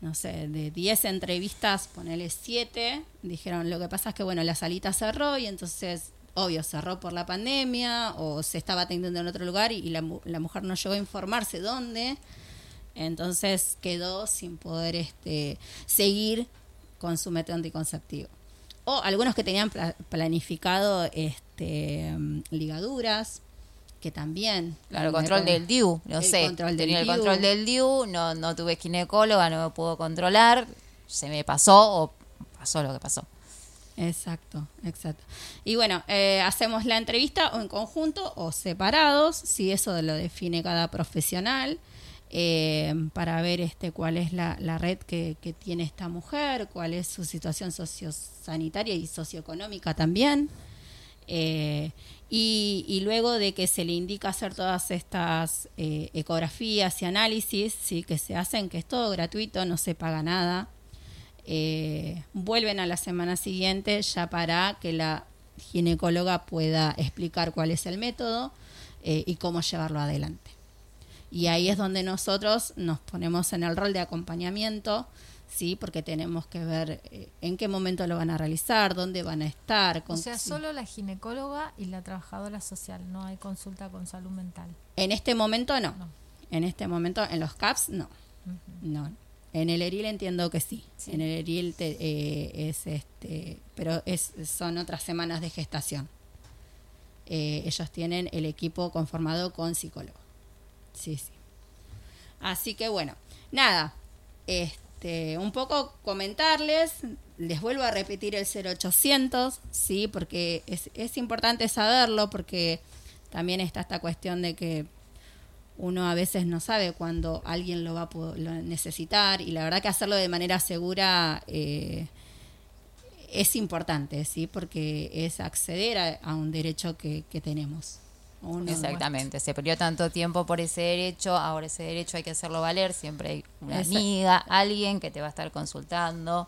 no sé, de 10 entrevistas, ponele 7, dijeron, lo que pasa es que, bueno, la salita cerró y entonces, obvio, cerró por la pandemia o se estaba atendiendo en otro lugar y, y la, mu- la mujer no llegó a informarse dónde, entonces quedó sin poder este, seguir con su método anticonceptivo. O algunos que tenían pla- planificado este, mm, ligaduras, que también...
Claro,
el
control del DIU, no
el
sé.
control
tenía el
DIU.
control del DIU, no, no tuve ginecóloga, no me pudo controlar, se me pasó o pasó lo que pasó.
Exacto, exacto. Y bueno, eh, hacemos la entrevista o en conjunto o separados, si eso lo define cada profesional, eh, para ver este cuál es la, red que, tiene esta mujer, cuál es su situación sociosanitaria y socioeconómica también. Eh, y, luego de que se le indica hacer todas estas eh, ecografías y análisis, sí, que se hacen, que es todo gratuito, no se paga nada, vuelven a la semana siguiente ya para que la ginecóloga pueda explicar cuál es el método y cómo llevarlo adelante. Y ahí es donde nosotros nos ponemos en el rol de acompañamiento, sí, porque tenemos que ver eh, en qué momento lo van a realizar, dónde van a estar.
O sea, solo la ginecóloga y la trabajadora social, no hay consulta con salud mental.
En este momento no.
No.
En este momento, en los CAPS, no. No. En el ERIL entiendo que sí. En el ERIL te- eh, es este, pero es, son otras semanas de gestación. Eh, ellos tienen el equipo conformado con psicólogo. Sí, sí. Así que bueno, nada. Este, un poco comentarles, les vuelvo a repetir el 0800, sí, porque es, es importante saberlo, porque también está esta cuestión de que uno a veces no sabe cuándo alguien lo va a po- lo necesitar y la verdad que hacerlo de manera segura eh, es importante, ¿sí? Porque es acceder a, a un derecho que, que tenemos. Uno-
Exactamente, se perdió tanto tiempo por ese derecho, ahora ese derecho hay que hacerlo valer, siempre hay una amiga, alguien que te va a estar consultando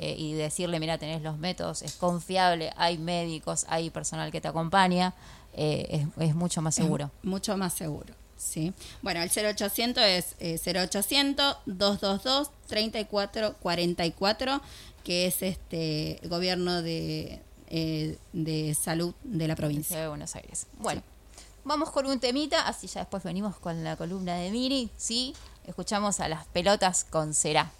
eh, y decirle, mira, tenés los métodos, es confiable, hay médicos, hay personal que te acompaña, eh, es, es mucho más seguro.
Es mucho más seguro. Sí. Bueno, el 0800 es eh, 0800 222 3444 que es este gobierno de, eh, de salud de la provincia.
De Buenos Aires. Bueno, vamos con un temita, así ya después venimos con la columna de Miri, ¿sí? Escuchamos a las pelotas con Será.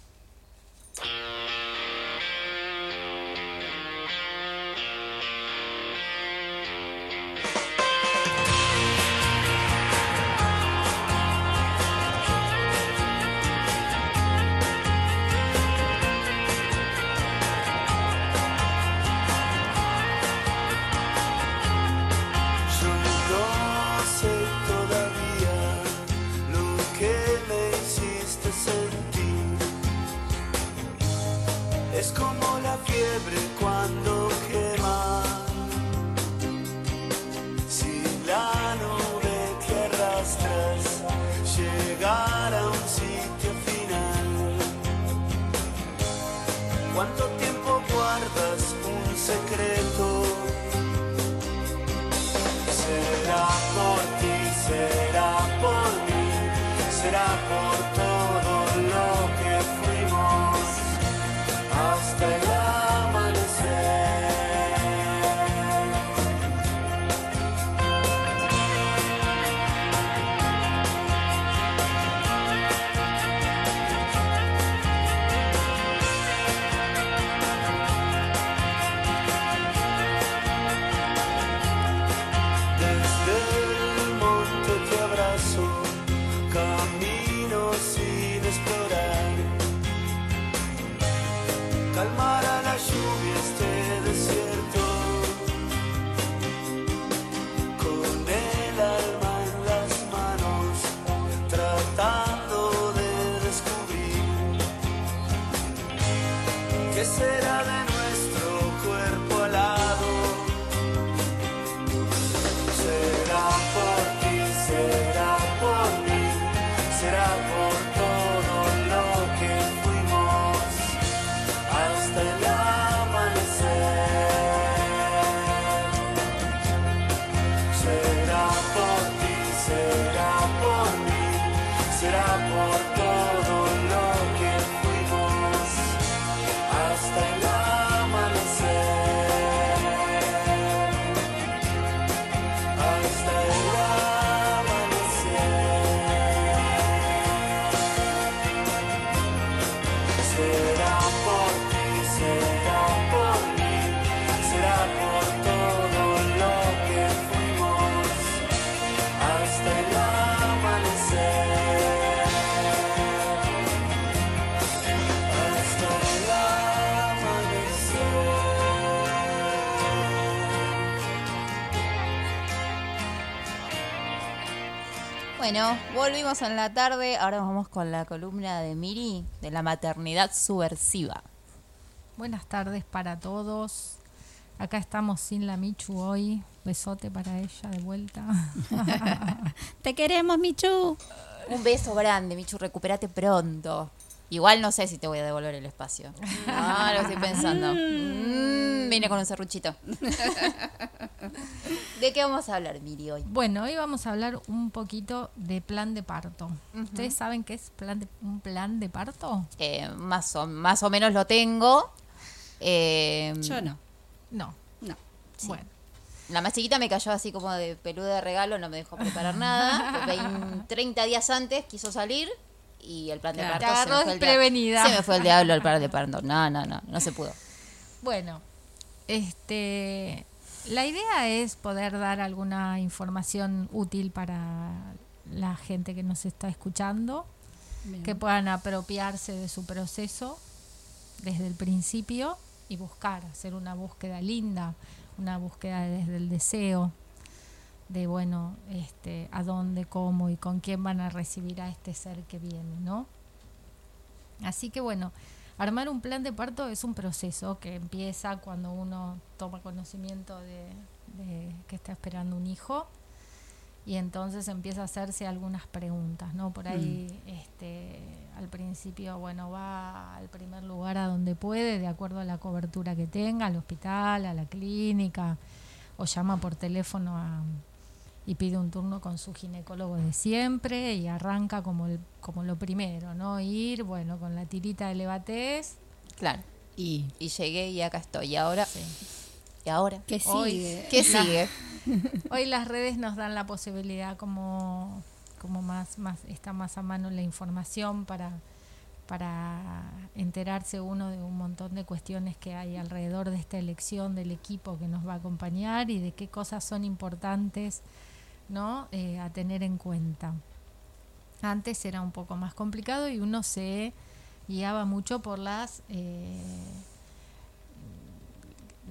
Volvimos en la tarde. Ahora vamos con la columna de Miri de la maternidad subversiva.
Buenas tardes para todos. Acá estamos sin la Michu hoy. Besote para ella de vuelta.
Te queremos, Michu.
Un beso grande, Michu, recupérate pronto. Igual no sé si te voy a devolver el espacio. No, lo estoy pensando. Mm, vine con un serruchito. ¿De qué vamos a hablar, Miri, hoy?
Bueno, hoy vamos a hablar un poquito de plan de parto. ¿Ustedes saben qué es plan de, un plan de parto?
Eh, más, o, más o menos lo tengo. Eh,
Yo no.
No.
No.
Bueno,
La más chiquita me cayó así como de peluda de regalo, no me dejó preparar nada. Vein- 30 días antes quiso salir y el plan de
Claro.
parto se
agarró
me, fue
desprevenida.
se me fue el diablo el plan de parto. No, no, no, no se pudo.
bueno, este, la idea es poder dar alguna información útil para la gente que nos está escuchando,
Bien.
que puedan apropiarse de su proceso desde el principio y buscar, hacer una búsqueda linda, una búsqueda desde el deseo de bueno, este, a dónde, cómo y con quién van a recibir a este ser que viene, ¿no? Así que bueno, armar un plan de parto es un proceso que empieza cuando uno toma conocimiento de, de que está esperando un hijo y entonces empieza a hacerse algunas preguntas, ¿no? Por ahí, este, al principio, bueno, va al primer lugar a donde puede, de acuerdo a la cobertura que tenga, al hospital, a la clínica, o llama por teléfono a, y pide un turno con su ginecólogo de siempre y arranca como, el, como lo primero, ¿no? Ir, bueno, con la tirita de levatés.
Claro.
¿Y
Y llegué y acá estoy. ¿Y ahora? ¿Y ahora?
qué
Hoy-
sigue?
¿Qué
La-
sigue?
Hoy las redes nos dan la posibilidad como, como más, más, está más a mano la información para, para enterarse uno de un montón de cuestiones que hay alrededor de esta elección del equipo que nos va a acompañar y de qué cosas son importantes ¿no? Eh, a tener en cuenta. Antes era un poco más complicado y uno se guiaba mucho por las eh,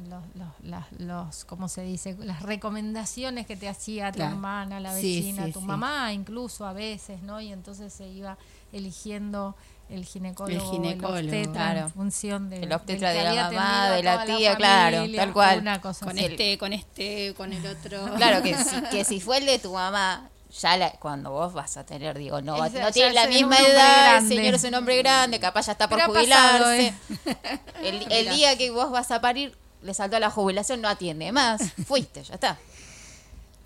los, los, las, los, ¿cómo se dice? Las recomendaciones que te hacía tu
Claro.
hermana, la
Sí,
vecina,
sí,
tu
sí.
mamá, incluso a veces, ¿no? Y entonces se iba eligiendo el ginecólogo, el,
ginecólogo,
obstetra
claro.
en función de
El obstetra de la mamá,
a
de la tía, claro,
familia,
tal cual.
Una cosa
Con
así.
este, con este, con el otro.
Claro que si, que si fue el de tu mamá, ya la- cuando vos vas a tener, digo, no, va-
Ese
no tiene la
es
misma edad, el señor es un hombre grande, capaz ya está por
Pero ha pasado,
jubilarse.
¿eh?
El, el día que vos vas a parir, le saltó la jubilación, no atiende más. Fuiste, ya está.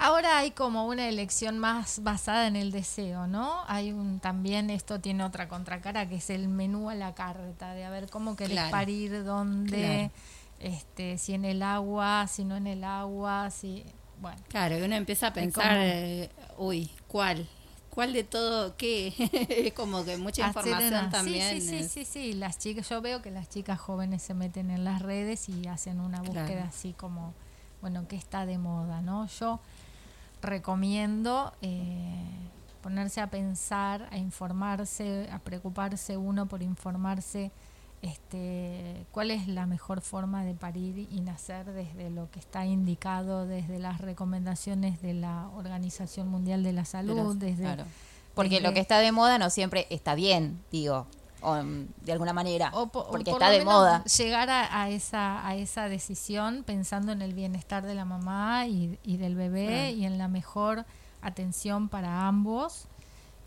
Ahora hay como una elección más basada en el deseo, ¿no? Hay un también esto tiene otra contracara que es el menú a la carta de a ver cómo querés
Claro.
parir, dónde,
Claro.
este, si en el agua, si no en el agua, si bueno.
Claro, y uno empieza a pensar, eh, uy, ¿cuál? ¿Cuál de todo qué? Es como que mucha información también.
Sí, sí, sí,
es-
sí, sí, las chicas, yo veo que las chicas jóvenes se meten en las redes y hacen una búsqueda
Claro.
así como, bueno, que está de moda, ¿no? Yo recomiendo eh, ponerse a pensar, a informarse, a preocuparse uno por informarse este, cuál es la mejor forma de parir y nacer desde lo que está indicado, desde las recomendaciones de la Organización Mundial de la Salud, desde...
Claro. Porque
desde-
lo que está de moda no siempre está bien, digo, o, mm, de alguna manera,
o po- o
porque
por
está de moda.
Llegar a, a esa, a esa decisión pensando en el bienestar de la mamá y, y del bebé y en la mejor atención para ambos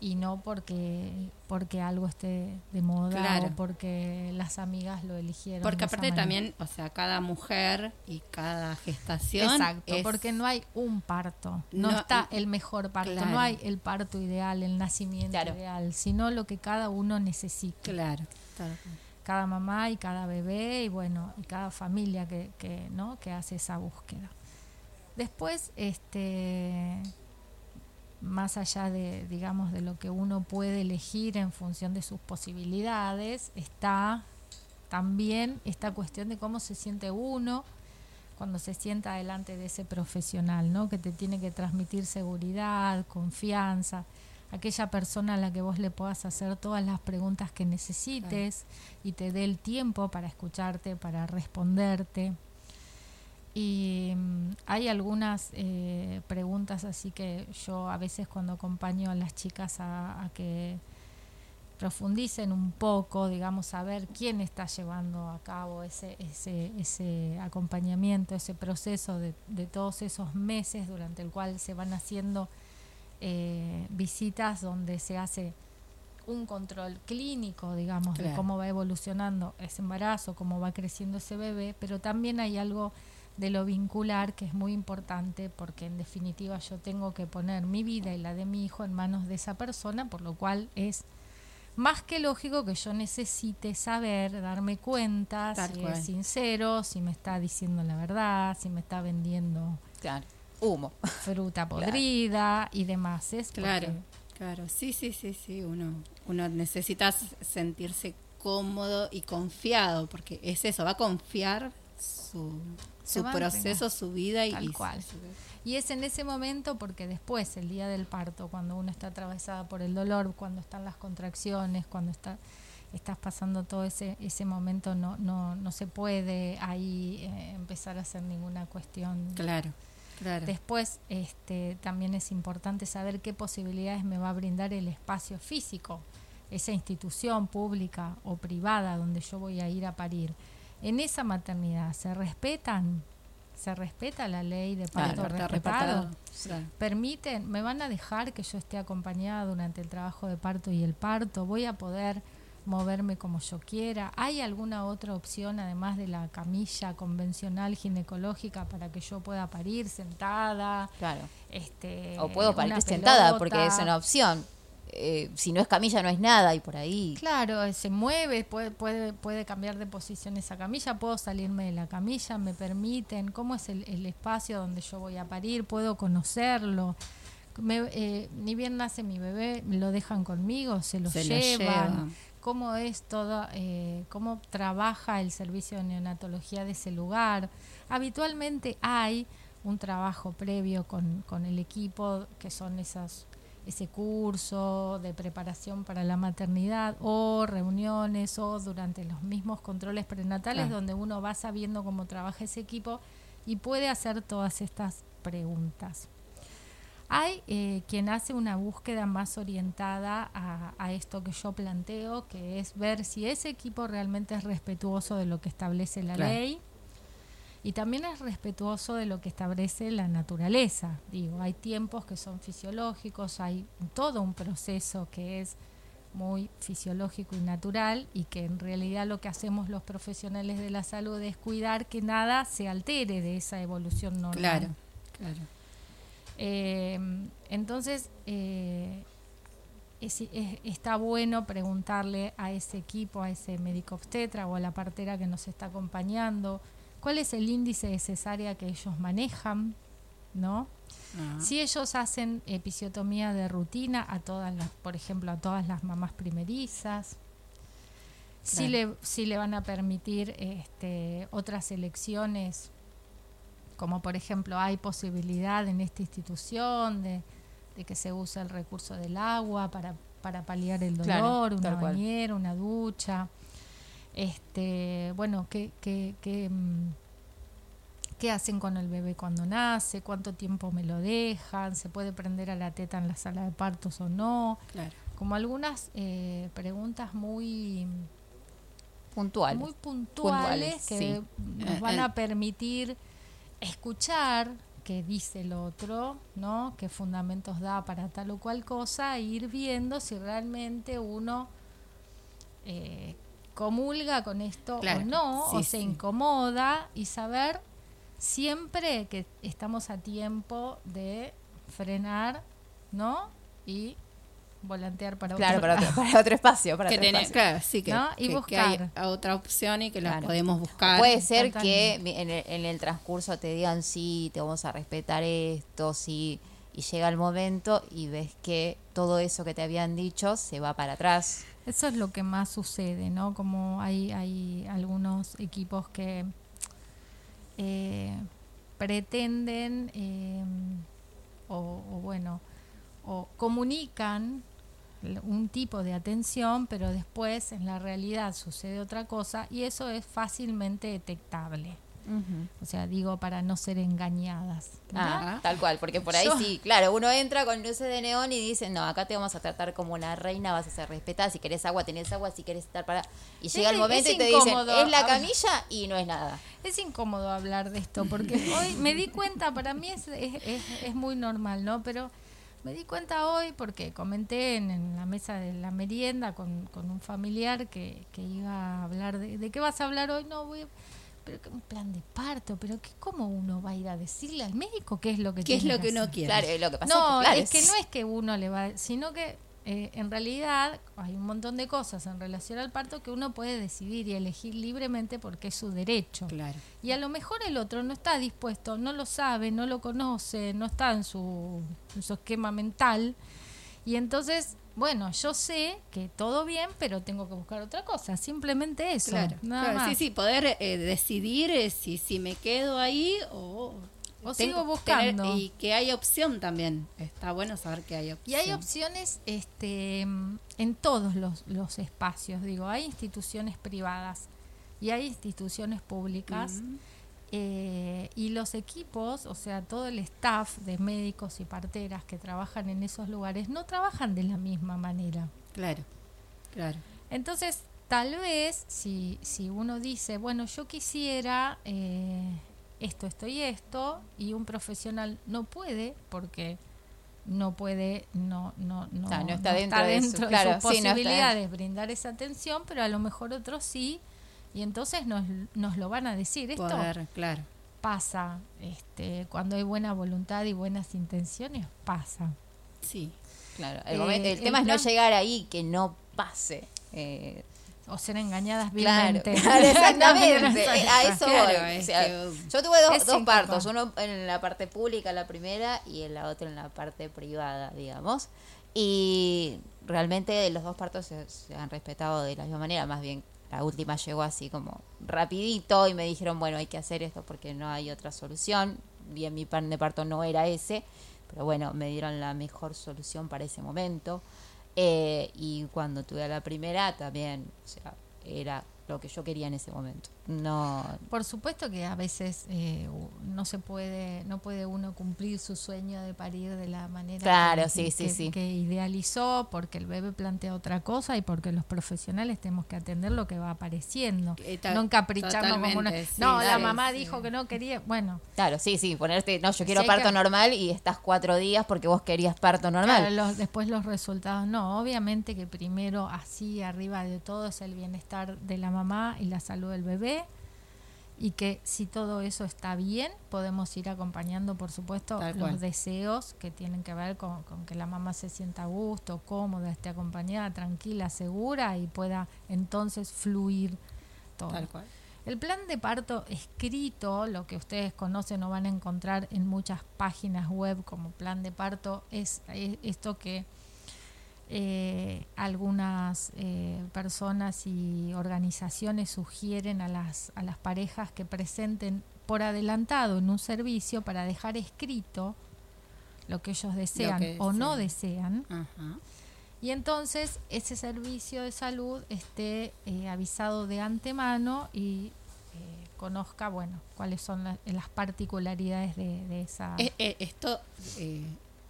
y no porque porque algo esté de moda
Claro.
o porque las amigas lo eligieron.
Porque aparte
manera.
también, o sea, cada mujer y cada gestación.
Exacto,
es-
porque no hay un parto, no,
No,
está el mejor parto,
claro.
no hay el parto ideal, el nacimiento
Claro.
ideal, sino lo que cada uno necesita.
Claro. claro.
cada mamá y cada bebé y bueno y cada familia que, que no que hace esa búsqueda después este más allá de digamos de lo que uno puede elegir en función de sus posibilidades está también esta cuestión de cómo se siente uno cuando se sienta delante de ese profesional, ¿no? Que te tiene que transmitir seguridad, confianza, aquella persona a la que vos le puedas hacer todas las preguntas que necesites y te dé el tiempo para escucharte, para responderte. Y mm, hay algunas eh, preguntas así que yo a veces cuando acompaño a las chicas a, a que profundicen un poco, digamos, a ver quién está llevando a cabo ese, ese, ese acompañamiento, ese proceso de, de todos esos meses durante el cual se van haciendo eh, visitas donde se hace un control clínico, digamos, de cómo va evolucionando ese embarazo, cómo va creciendo ese bebé, pero también hay algo de lo vincular que es muy importante porque en definitiva yo tengo que poner mi vida y la de mi hijo en manos de esa persona, por lo cual es más que lógico que yo necesite saber, darme cuenta
Tal
si
cual.
es sincero, si me está diciendo la verdad, si me está vendiendo
Claro. Humo.
fruta podrida y demás. Es
Claro, claro. Sí, sí, sí, sí. Uno, uno necesita sentirse cómodo y confiado, porque es eso, va a confiar su, proceso, su vida y,
Tal cual. Y es en ese momento porque después, el día del parto, cuando uno está atravesada por el dolor, cuando están las contracciones, cuando está, estás pasando todo ese, ese momento, no, no, no se puede ahí eh, empezar a hacer ninguna cuestión.
Claro, claro.
Después este, también es importante saber qué posibilidades me va a brindar el espacio físico, esa institución pública o privada donde yo voy a ir a parir. En esa maternidad, ¿se respetan? ¿Se respeta la ley de parto
está
respetado? permiten, me van a dejar que yo esté acompañada durante el trabajo de parto y el parto, voy a poder moverme como yo quiera. ¿Hay alguna otra opción además de la camilla convencional ginecológica para que yo pueda parir sentada?
Claro.
Este,
O puedo parir sentada porque es una opción. Eh, si no es camilla no es nada y por ahí.
Claro, se mueve, puede, puede, puede cambiar de posición esa camilla, puedo salirme de la camilla, me permiten, cómo es el, el espacio donde yo voy a parir, puedo conocerlo. Me- eh, ni bien nace mi bebé, me lo dejan conmigo, se lo
Se lo
llevan.
llevan.
Cómo es todo, eh, cómo trabaja el servicio de neonatología de ese lugar. Habitualmente hay un trabajo previo con, con el equipo, que son esas ese curso de preparación para la maternidad o reuniones o durante los mismos controles prenatales donde uno va sabiendo cómo trabaja ese equipo y puede hacer todas estas preguntas. Hay eh, quien hace una búsqueda más orientada a, a esto que yo planteo, que es ver si ese equipo realmente es respetuoso de lo que establece la
Claro.
ley y también es respetuoso de lo que establece la naturaleza. Digo, hay tiempos que son fisiológicos, hay todo un proceso que es muy fisiológico y natural y que en realidad lo que hacemos los profesionales de la salud es cuidar que nada se altere de esa evolución normal.
Claro, claro.
Eh, entonces, eh, es- es- está bueno preguntarle a ese equipo, a ese médico obstetra o a la partera que nos está acompañando, cuál es el índice de cesárea que ellos manejan, ¿no?
Ah,
Si ellos hacen episiotomía de rutina a todas las, por ejemplo, a todas las mamás primerizas, si, le, si le van a permitir este, otras elecciones, como por ejemplo hay posibilidad en esta institución de, de que se use el recurso del agua para, para paliar el
Claro,
dolor, una
cual.
bañera, una ducha. Este, bueno, qué, qué, qué, mm, qué hacen con el bebé cuando nace, cuánto tiempo me lo dejan, se puede prender a la teta en la sala de partos o no,
Claro.
como algunas eh, preguntas muy
Puntual.
muy puntuales,
Puntuales,
que
sí.
nos
Eh,
van
eh.
a permitir escuchar qué dice el otro, ¿no? Qué fundamentos da para tal o cual cosa e ir viendo si realmente uno eh, comulga con esto
Claro,
o no,
sí,
o se
sí.
incomoda y saber siempre que estamos a tiempo de frenar, ¿no? Y volantear para
Claro,
otro
para otro, para otro espacio. Para
Que
otro
tenés-
espacio.
claro, sí, que,
¿No? Y
que- que hay
buscar.
otra opción y que la podemos buscar.
Puede ser que mi- en el, en el transcurso te digan sí, te vamos a respetar esto, sí, y llega el momento y ves que todo eso que te habían dicho se va para atrás.
Eso es lo que más sucede, ¿no? Como hay, hay algunos equipos que eh, pretenden eh, o, o bueno, o comunican un tipo de atención, pero después en la realidad sucede otra cosa y eso es fácilmente detectable. O sea, digo para no ser engañadas.
Ah, tal cual, porque por ahí
Yo-
sí, claro, uno entra con luces de neón y dice, no, acá te vamos a tratar como una reina, vas a ser respetada, si querés agua, tenés agua, si querés estar para... Y llega el momento y te dicen, es la
A ver.
camilla y no es nada.
Es incómodo hablar de esto porque hoy me di cuenta, para mí es, es, es- es muy normal, ¿no? Pero me di cuenta hoy porque comenté en, en la mesa de la merienda con, con un familiar que, que iba a hablar de, ¿de qué vas a hablar hoy? No, voy a- pero que un plan de parto, pero que cómo uno va a ir a decirle al médico qué es lo que
¿Qué es lo que uno
hacer?
quiere?
Claro, lo que pasa
No,
es que, claro,
es que no es que uno le va, sino que eh, en realidad hay un montón de cosas en relación al parto que uno puede decidir y elegir libremente porque es su derecho.
Claro.
Y a lo mejor el otro no está dispuesto, no lo sabe, no lo conoce, no está en su, en su esquema mental. Y entonces, bueno, yo sé que todo bien, pero tengo que buscar otra cosa. Simplemente eso.
Claro,
nada
claro.
más.
sí, sí, poder eh, decidir eh, si, si me quedo ahí o,
sigo buscando.
tener- y que hay opción también. Está bueno saber que hay
Y
opción.
hay opciones este, en todos los, los espacios. Digo, hay instituciones privadas y hay instituciones públicas.
Mm.
Eh, y los equipos, o sea, todo el staff de médicos y parteras que trabajan en esos lugares no trabajan de la misma manera.
Claro, claro.
Entonces, tal vez si, si uno dice, bueno, yo quisiera eh, esto, esto y esto, y un profesional no puede, porque no puede, no, no, no,
Claro, no
no
está dentro de su-
de
claro,
sus
sí, no está-
posibilidades brindar esa atención, pero a lo mejor otros sí, y entonces nos, nos lo van a decir. Esto
Poder, claro.
pasa, este, cuando hay buena voluntad y buenas intenciones, pasa.
Sí.
Claro, el,
Eh,
el tema es no llegar ahí, que no pase. Eh,
O ser engañadas vilmente.
claro, exactamente. A eso
Claro,
voy. O sea, yo tuve dos, partos, uno en la parte pública, la primera, y en la otra en la parte privada, digamos. Y realmente los dos partos se, se han respetado de la misma manera, más bien la última llegó así como rapidito y me dijeron, bueno, hay que hacer esto porque no hay otra solución. Bien, mi plan de parto no era ese, pero bueno, me dieron la mejor solución para ese momento. Eh, y cuando tuve a la primera también, o sea, era lo que yo quería en ese momento. No,
Por supuesto que a veces eh, no se puede, no puede uno cumplir su sueño de parir de la manera
Claro,
que,
sí,
que-
sí,
que-
sí.
que idealizó, porque el bebé plantea otra cosa y porque los profesionales tenemos que atender lo que va apareciendo,
Eh,
no encapricharnos como una, no, la mamá
sí.
dijo que no quería, bueno,
claro, sí, sí, ponerte, no, yo quiero parto
que-
normal y estás cuatro días porque vos querías parto normal.
Claro, los- después los resultados, no, obviamente que primero así arriba de todo es el bienestar de la mamá y la salud del bebé y que si todo eso está bien podemos ir acompañando por supuesto
Tal
los
cual.
deseos que tienen que ver con, con que la mamá se sienta a gusto, cómoda, esté acompañada, tranquila, segura y pueda entonces fluir todo.
Tal cual.
El plan de parto escrito, lo que ustedes conocen o van a encontrar en muchas páginas web como plan de parto, es, es esto que eh, algunas eh, personas y organizaciones sugieren a las, a las parejas que presenten por adelantado en un servicio para dejar escrito lo que ellos desean
que
o no
desean. Ajá.
Y entonces ese servicio de salud esté eh, avisado de antemano y eh, conozca, bueno, cuáles son la- las particularidades de, de esa...
Eh, esto eh,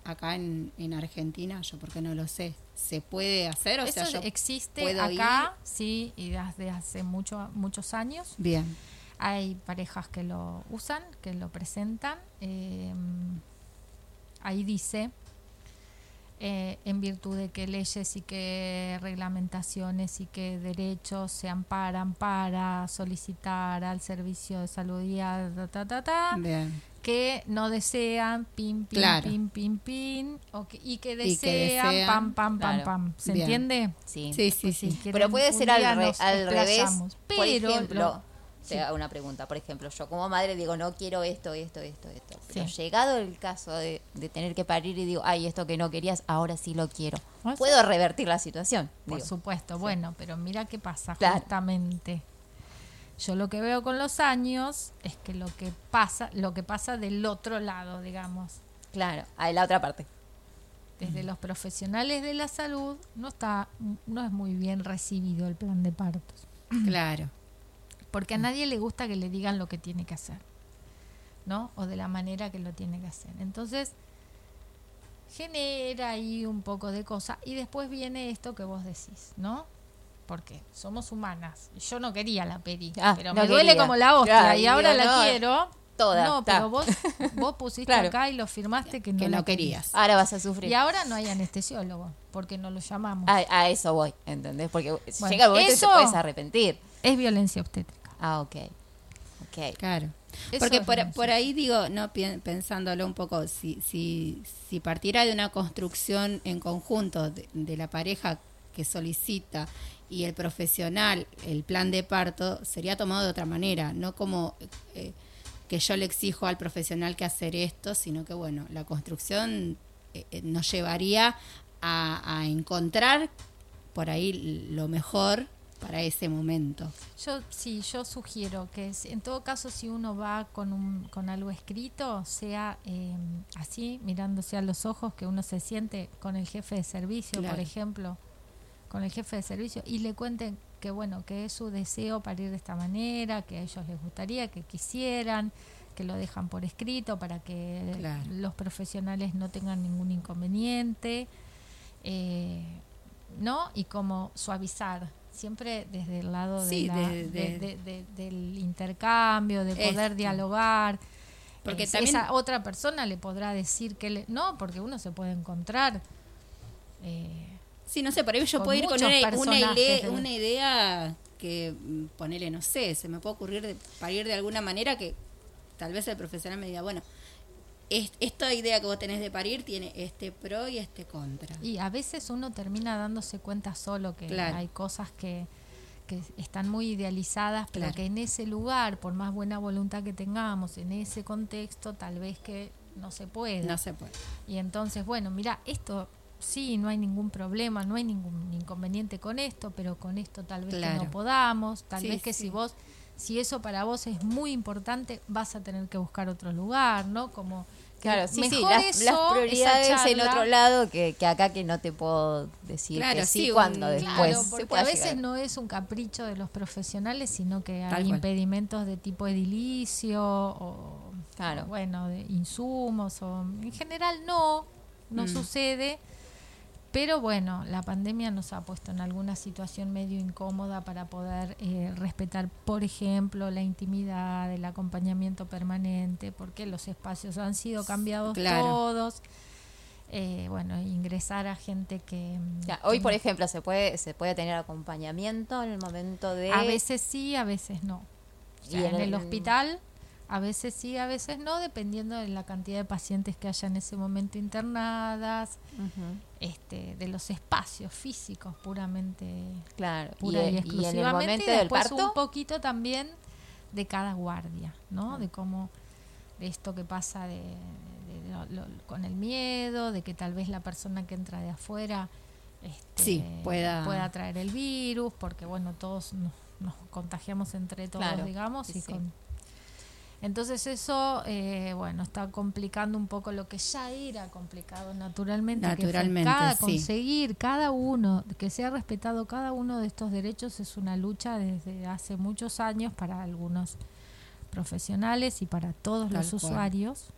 acá en, en Argentina, yo porque no lo sé, ¿se puede hacer? O
Eso
sea, yo
existe
puedo
acá, sí, y desde hace mucho, muchos años.
Bien.
Hay parejas que lo usan, que lo presentan. eh, ahí dice, eh, en virtud de que leyes y que reglamentaciones y que derechos se amparan para solicitar al servicio de salud y a ta, ta, ta, ta,
Bien.
que no desean pin, pin,
Claro.
pin, pin, pin, o que- y que desean,
desean,
pam, pam, pam,
claro.
pam. ¿Se
Bien.
entiende?
Sí.
Sí, sí,
Pues
sí.
si quieren,
Pero puede ser al, re- al revés. Por
Pero
ejemplo,
lo-
te hago una pregunta. Por ejemplo, yo como madre digo, no quiero esto, esto, esto, esto. Pero
Sí.
llegado el caso de, de tener que parir y digo, ay, esto que no querías, ahora sí lo quiero. Puedo revertir la situación.
Por
digo.
supuesto, bueno, pero mira qué pasa
Claro.
justamente. Yo lo que veo con los años es que lo que pasa, lo que pasa del otro lado, digamos,
Claro, a la otra parte.
desde los profesionales de la salud, no está, no es muy bien recibido el plan de partos,
Claro.
Porque a nadie le gusta que le digan lo que tiene que hacer, ¿no? O de la manera que lo tiene que hacer. Entonces genera ahí un poco de cosa y después viene esto que vos decís, ¿no? Porque somos humanas. Yo no quería la peri,
Ah,
pero
no
me duele como la hostia
Claro,
y ahora la
no,
quiero.
Toda,
No, pero vos, vos pusiste
Claro.
acá y lo firmaste que no,
que
la
no querías.
Ahora vas a sufrir.
Y ahora no hay anestesiólogo, porque no lo llamamos.
A, a eso voy, ¿entendés? Porque
Bueno,
llega el momento y
eso-
te puedes arrepentir.
Es violencia obstétrica.
Ah, ok. Ok.
Claro.
Eso
Porque
es
por, ahí digo, no pensándolo un poco, si, si, si partiera de una construcción en conjunto de, de la pareja que solicita y el profesional, el plan de parto, sería tomado de otra manera, no como eh, que yo le exijo al profesional que hacer esto, sino que bueno, la construcción eh, eh, nos llevaría a, a encontrar por ahí lo mejor para ese momento.
Yo sí, yo sugiero que en todo caso si uno va con un con algo escrito, sea eh, así, mirándose a los ojos, que uno se siente con el jefe de servicio,
Claro.
por ejemplo, con el jefe de servicio y le cuenten que bueno, que es su deseo parir de esta manera, que a ellos les gustaría, que quisieran, que lo dejan por escrito para que
Claro.
los profesionales no tengan ningún inconveniente. eh, ¿no? Y como suavizar, siempre desde el lado de
Sí,
la-
de-
de-
de-
de- de- del intercambio, de poder dialogar.
Porque
Eh,
también-
esa otra persona le podrá decir que le, no, porque uno se puede encontrar. eh,
Sí, no sé, por ahí yo
Con
puedo ir con una, idea,
de-
una idea que mm, ponele, no sé, se me puede ocurrir de, parir de alguna manera que tal vez el profesional me diga, bueno, es- esta idea que vos tenés de parir tiene este pro y este contra.
y a veces uno termina dándose cuenta solo que
Claro.
hay cosas que, que están muy idealizadas, pero
Claro.
que en ese lugar, por más buena voluntad que tengamos, en ese contexto, tal vez que no se puede.
No se puede.
Y entonces, bueno, mira, esto sí, no hay ningún problema, no hay ningún inconveniente con esto, pero con esto tal vez que no podamos, tal
Sí,
vez que
sí.
si vos, si eso para vos es muy importante, vas a tener que buscar otro lugar, ¿no? Como
Claro, sí, sí,
mejor
las,
eso,
las prioridades en otro lado que, que acá que no te puedo decir
Claro,
que sí,
sí,
cuando después
Claro,
se
porque
pueda
a veces
llegar.
no es un capricho de los profesionales, sino que
Tal
hay
cual.
impedimentos de tipo edilicio o,
Claro.
o, bueno, de insumos o en general no, no
Mm.
sucede. Pero bueno, la pandemia nos ha puesto en alguna situación medio incómoda para poder eh, respetar, por ejemplo, la intimidad, el acompañamiento permanente, porque los espacios han sido cambiados
Claro.
todos. Eh, bueno, ingresar a gente que... mm,
Ya, hoy,
que
por ejemplo, se puede se puede tener acompañamiento en el momento de
A veces sí, a veces no. O sea,
Y
en,
en
el
el-
hospital, a veces sí, a veces no, dependiendo de la cantidad de pacientes que haya en ese momento internadas, este, de los espacios físicos puramente,
claro
pura y,
y, y en el
exclusivamente.
momento
y
del
después
parto
un poquito también de cada guardia, ¿no? De cómo, de esto que pasa de, de lo- lo- con el miedo, de que tal vez la persona que entra de afuera este,
Sí, pueda-
pueda traer el virus, porque bueno, todos nos, nos contagiamos entre todos,
Claro,
digamos, y
sí.
con Entonces eso, eh, bueno, está complicando un poco lo que ya era complicado naturalmente. que
Naturalmente,
cada,
sí.
conseguir cada uno, que sea respetado cada uno de estos derechos es una lucha desde hace muchos años para algunos profesionales y para todos
Tal
los
cual.
usuarios.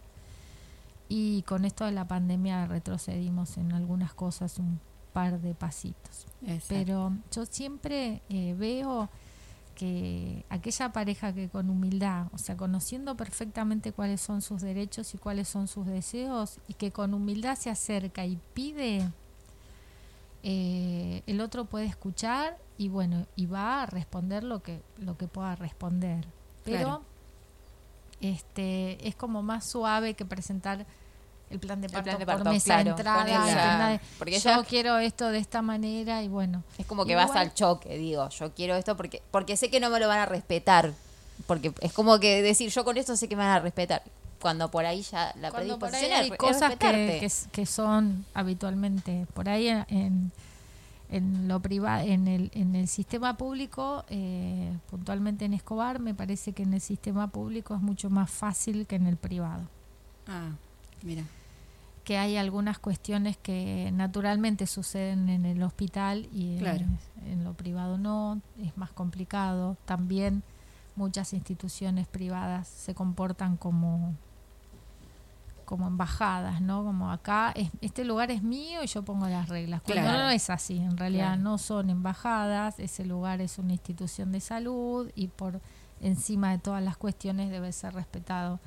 Y con esto de la pandemia retrocedimos en algunas cosas un par de pasitos.
Exacto.
Pero yo siempre eh, veo que aquella pareja que con humildad, o sea, conociendo perfectamente cuáles son sus derechos y cuáles son sus deseos, y que con humildad se acerca y pide, eh, el otro puede escuchar y bueno, y va a responder lo que, lo que pueda responder. Pero
Claro.
este es como más suave que presentar el plan de parto,
plan de
por
parto,
mesa de
claro,
entrada,
porque
yo
ya-
quiero esto de esta manera y bueno.
Es como que
Igual-
vas al choque, digo, yo quiero esto porque porque sé que no me lo van a respetar. Porque es como que decir, yo con esto sé que me van a respetar. Cuando por ahí ya la
Cuando por ahí
predisposición
hay
es
cosas que, son habitualmente por ahí en, en, en lo privado en el en el sistema público eh, puntualmente en Escobar me parece que en el sistema público es mucho más fácil que en el privado
Ah, mira.
Que hay algunas cuestiones que naturalmente suceden en el hospital y en, lo privado no, es más complicado. También muchas instituciones privadas se comportan como como embajadas, ¿no? Como acá, es, este lugar es mío y yo pongo las reglas. Cuando
Claro.
no es así, en realidad
Claro.
no son embajadas, ese lugar es una institución de salud y por encima de todas las cuestiones debe ser respetado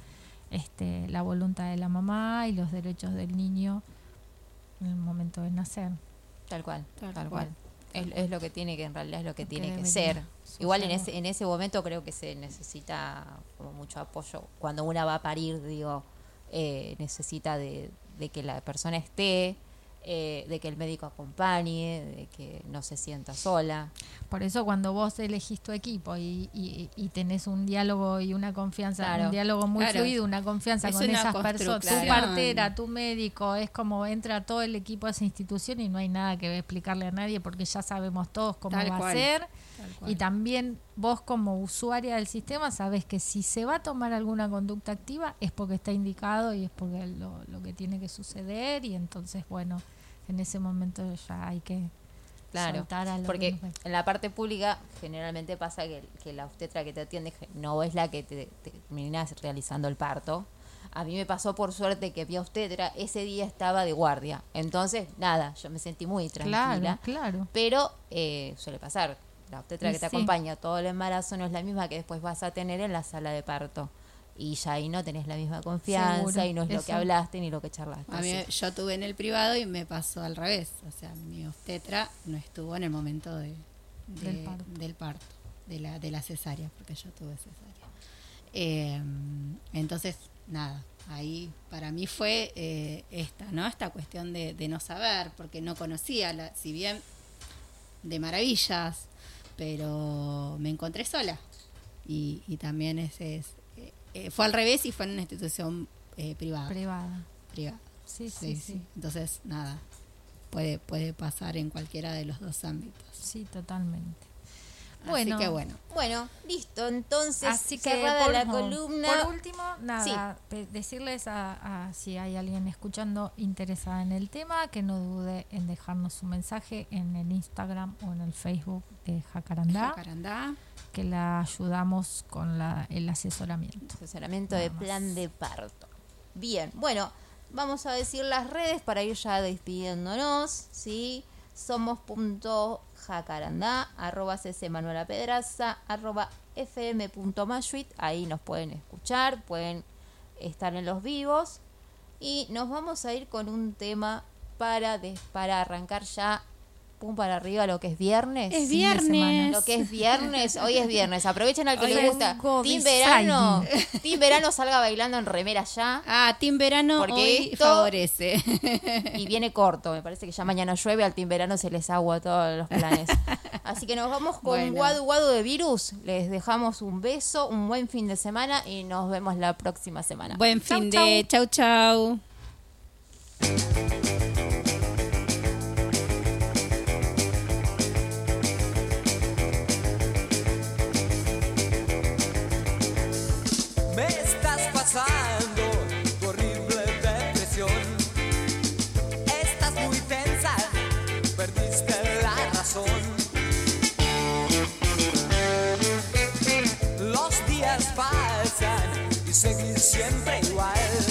este, la voluntad de la mamá y los derechos del niño en el momento de nacer.
Tal cual,
Tal
tal,
cual.
cual. Es, es lo que tiene que en realidad es lo que tiene que ser. Igual en ese en ese momento creo que se necesita como mucho apoyo. Cuando una va a parir, digo, eh, necesita de, de que la persona esté, eh, de que el médico acompañe, de que no se sienta sola.
Por eso cuando vos elegís tu equipo y, y, y tenés un diálogo y una confianza,
Claro.
un diálogo muy
Claro.
fluido, una confianza
Es
con
una
esas personas, tu partera, tu médico, es como entra todo el equipo de esa institución y no hay nada que explicarle a nadie porque ya sabemos todos cómo
Tal
va
cual.
a ser. Y también vos como usuaria del sistema sabes que si se va a tomar alguna conducta activa es porque está indicado y es porque lo, lo que tiene que suceder y entonces bueno, en ese momento ya hay que
Claro,
a lo
porque en la parte pública generalmente pasa que, que la obstetra que te atiende no es la que te, te termina realizando el parto. A mí me pasó por suerte que mi obstetra ese día estaba de guardia. Entonces, nada, yo me sentí muy tranquila.
Claro, claro.
Pero eh, suele pasar. La obstetra que te
sí.
acompaña todo el embarazo no es la misma que después vas a tener en la sala de parto. Y ya ahí no tenés la misma confianza
Seguro,
y no es lo que hablaste ni lo que charlaste.
A mí, yo tuve en el privado y me pasó al revés. O sea, mi obstetra no estuvo en el momento de, de-
Del parto.
del parto, de la, de la cesárea, porque yo tuve cesárea. Eh, entonces, nada, ahí para mí fue eh, esta, ¿no? Esta cuestión de, de no saber, porque no conocía, la, si bien de maravillas, pero me encontré sola. Y, y también ese es, eh, fue al revés y fue en una institución eh, privada
Privada.
privada.
Sí, sí, sí.
Entonces, nada, puede, puede pasar en cualquiera de los dos ámbitos.
Sí, totalmente.
Así que bueno.
Bueno, listo. Entonces,
Así que
cerrada
por,
la columna.
por último, nada, decirles a, a si hay alguien escuchando interesada en el tema, que no dude en dejarnos un mensaje en el Instagram o en el Facebook de Jacarandá,
Jacarandá.
que la ayudamos con la, el asesoramiento.
Asesoramiento
Nada
de
más.
plan de parto. Bien, bueno, vamos a decir las redes para ir ya despidiéndonos, ¿sí? Somos punto jacarandá, arroba cc Manuela Pedraza, arroba fm.mashuit, ahí nos pueden escuchar, pueden estar en los vivos. Y nos vamos a ir con un tema para, para arrancar ya pum para arriba lo que es viernes.
Es viernes.
Lo que es viernes, hoy es viernes. Aprovechen al que
Hoy
les
es
gusta. Team. Verano. Team Verano salga bailando en remera ya.
Ah, Team Verano
Porque
hoy
esto-
favorece.
Y viene corto. Me parece que ya mañana llueve. Al Team Verano se les agua todos los planes. Así que nos vamos con
Bueno.
Guadu Guadu de Virus. Les dejamos un beso, un buen fin de semana y nos vemos la próxima semana.
Buen
Chau,
fin de chau chau.
Seguir siempre igual.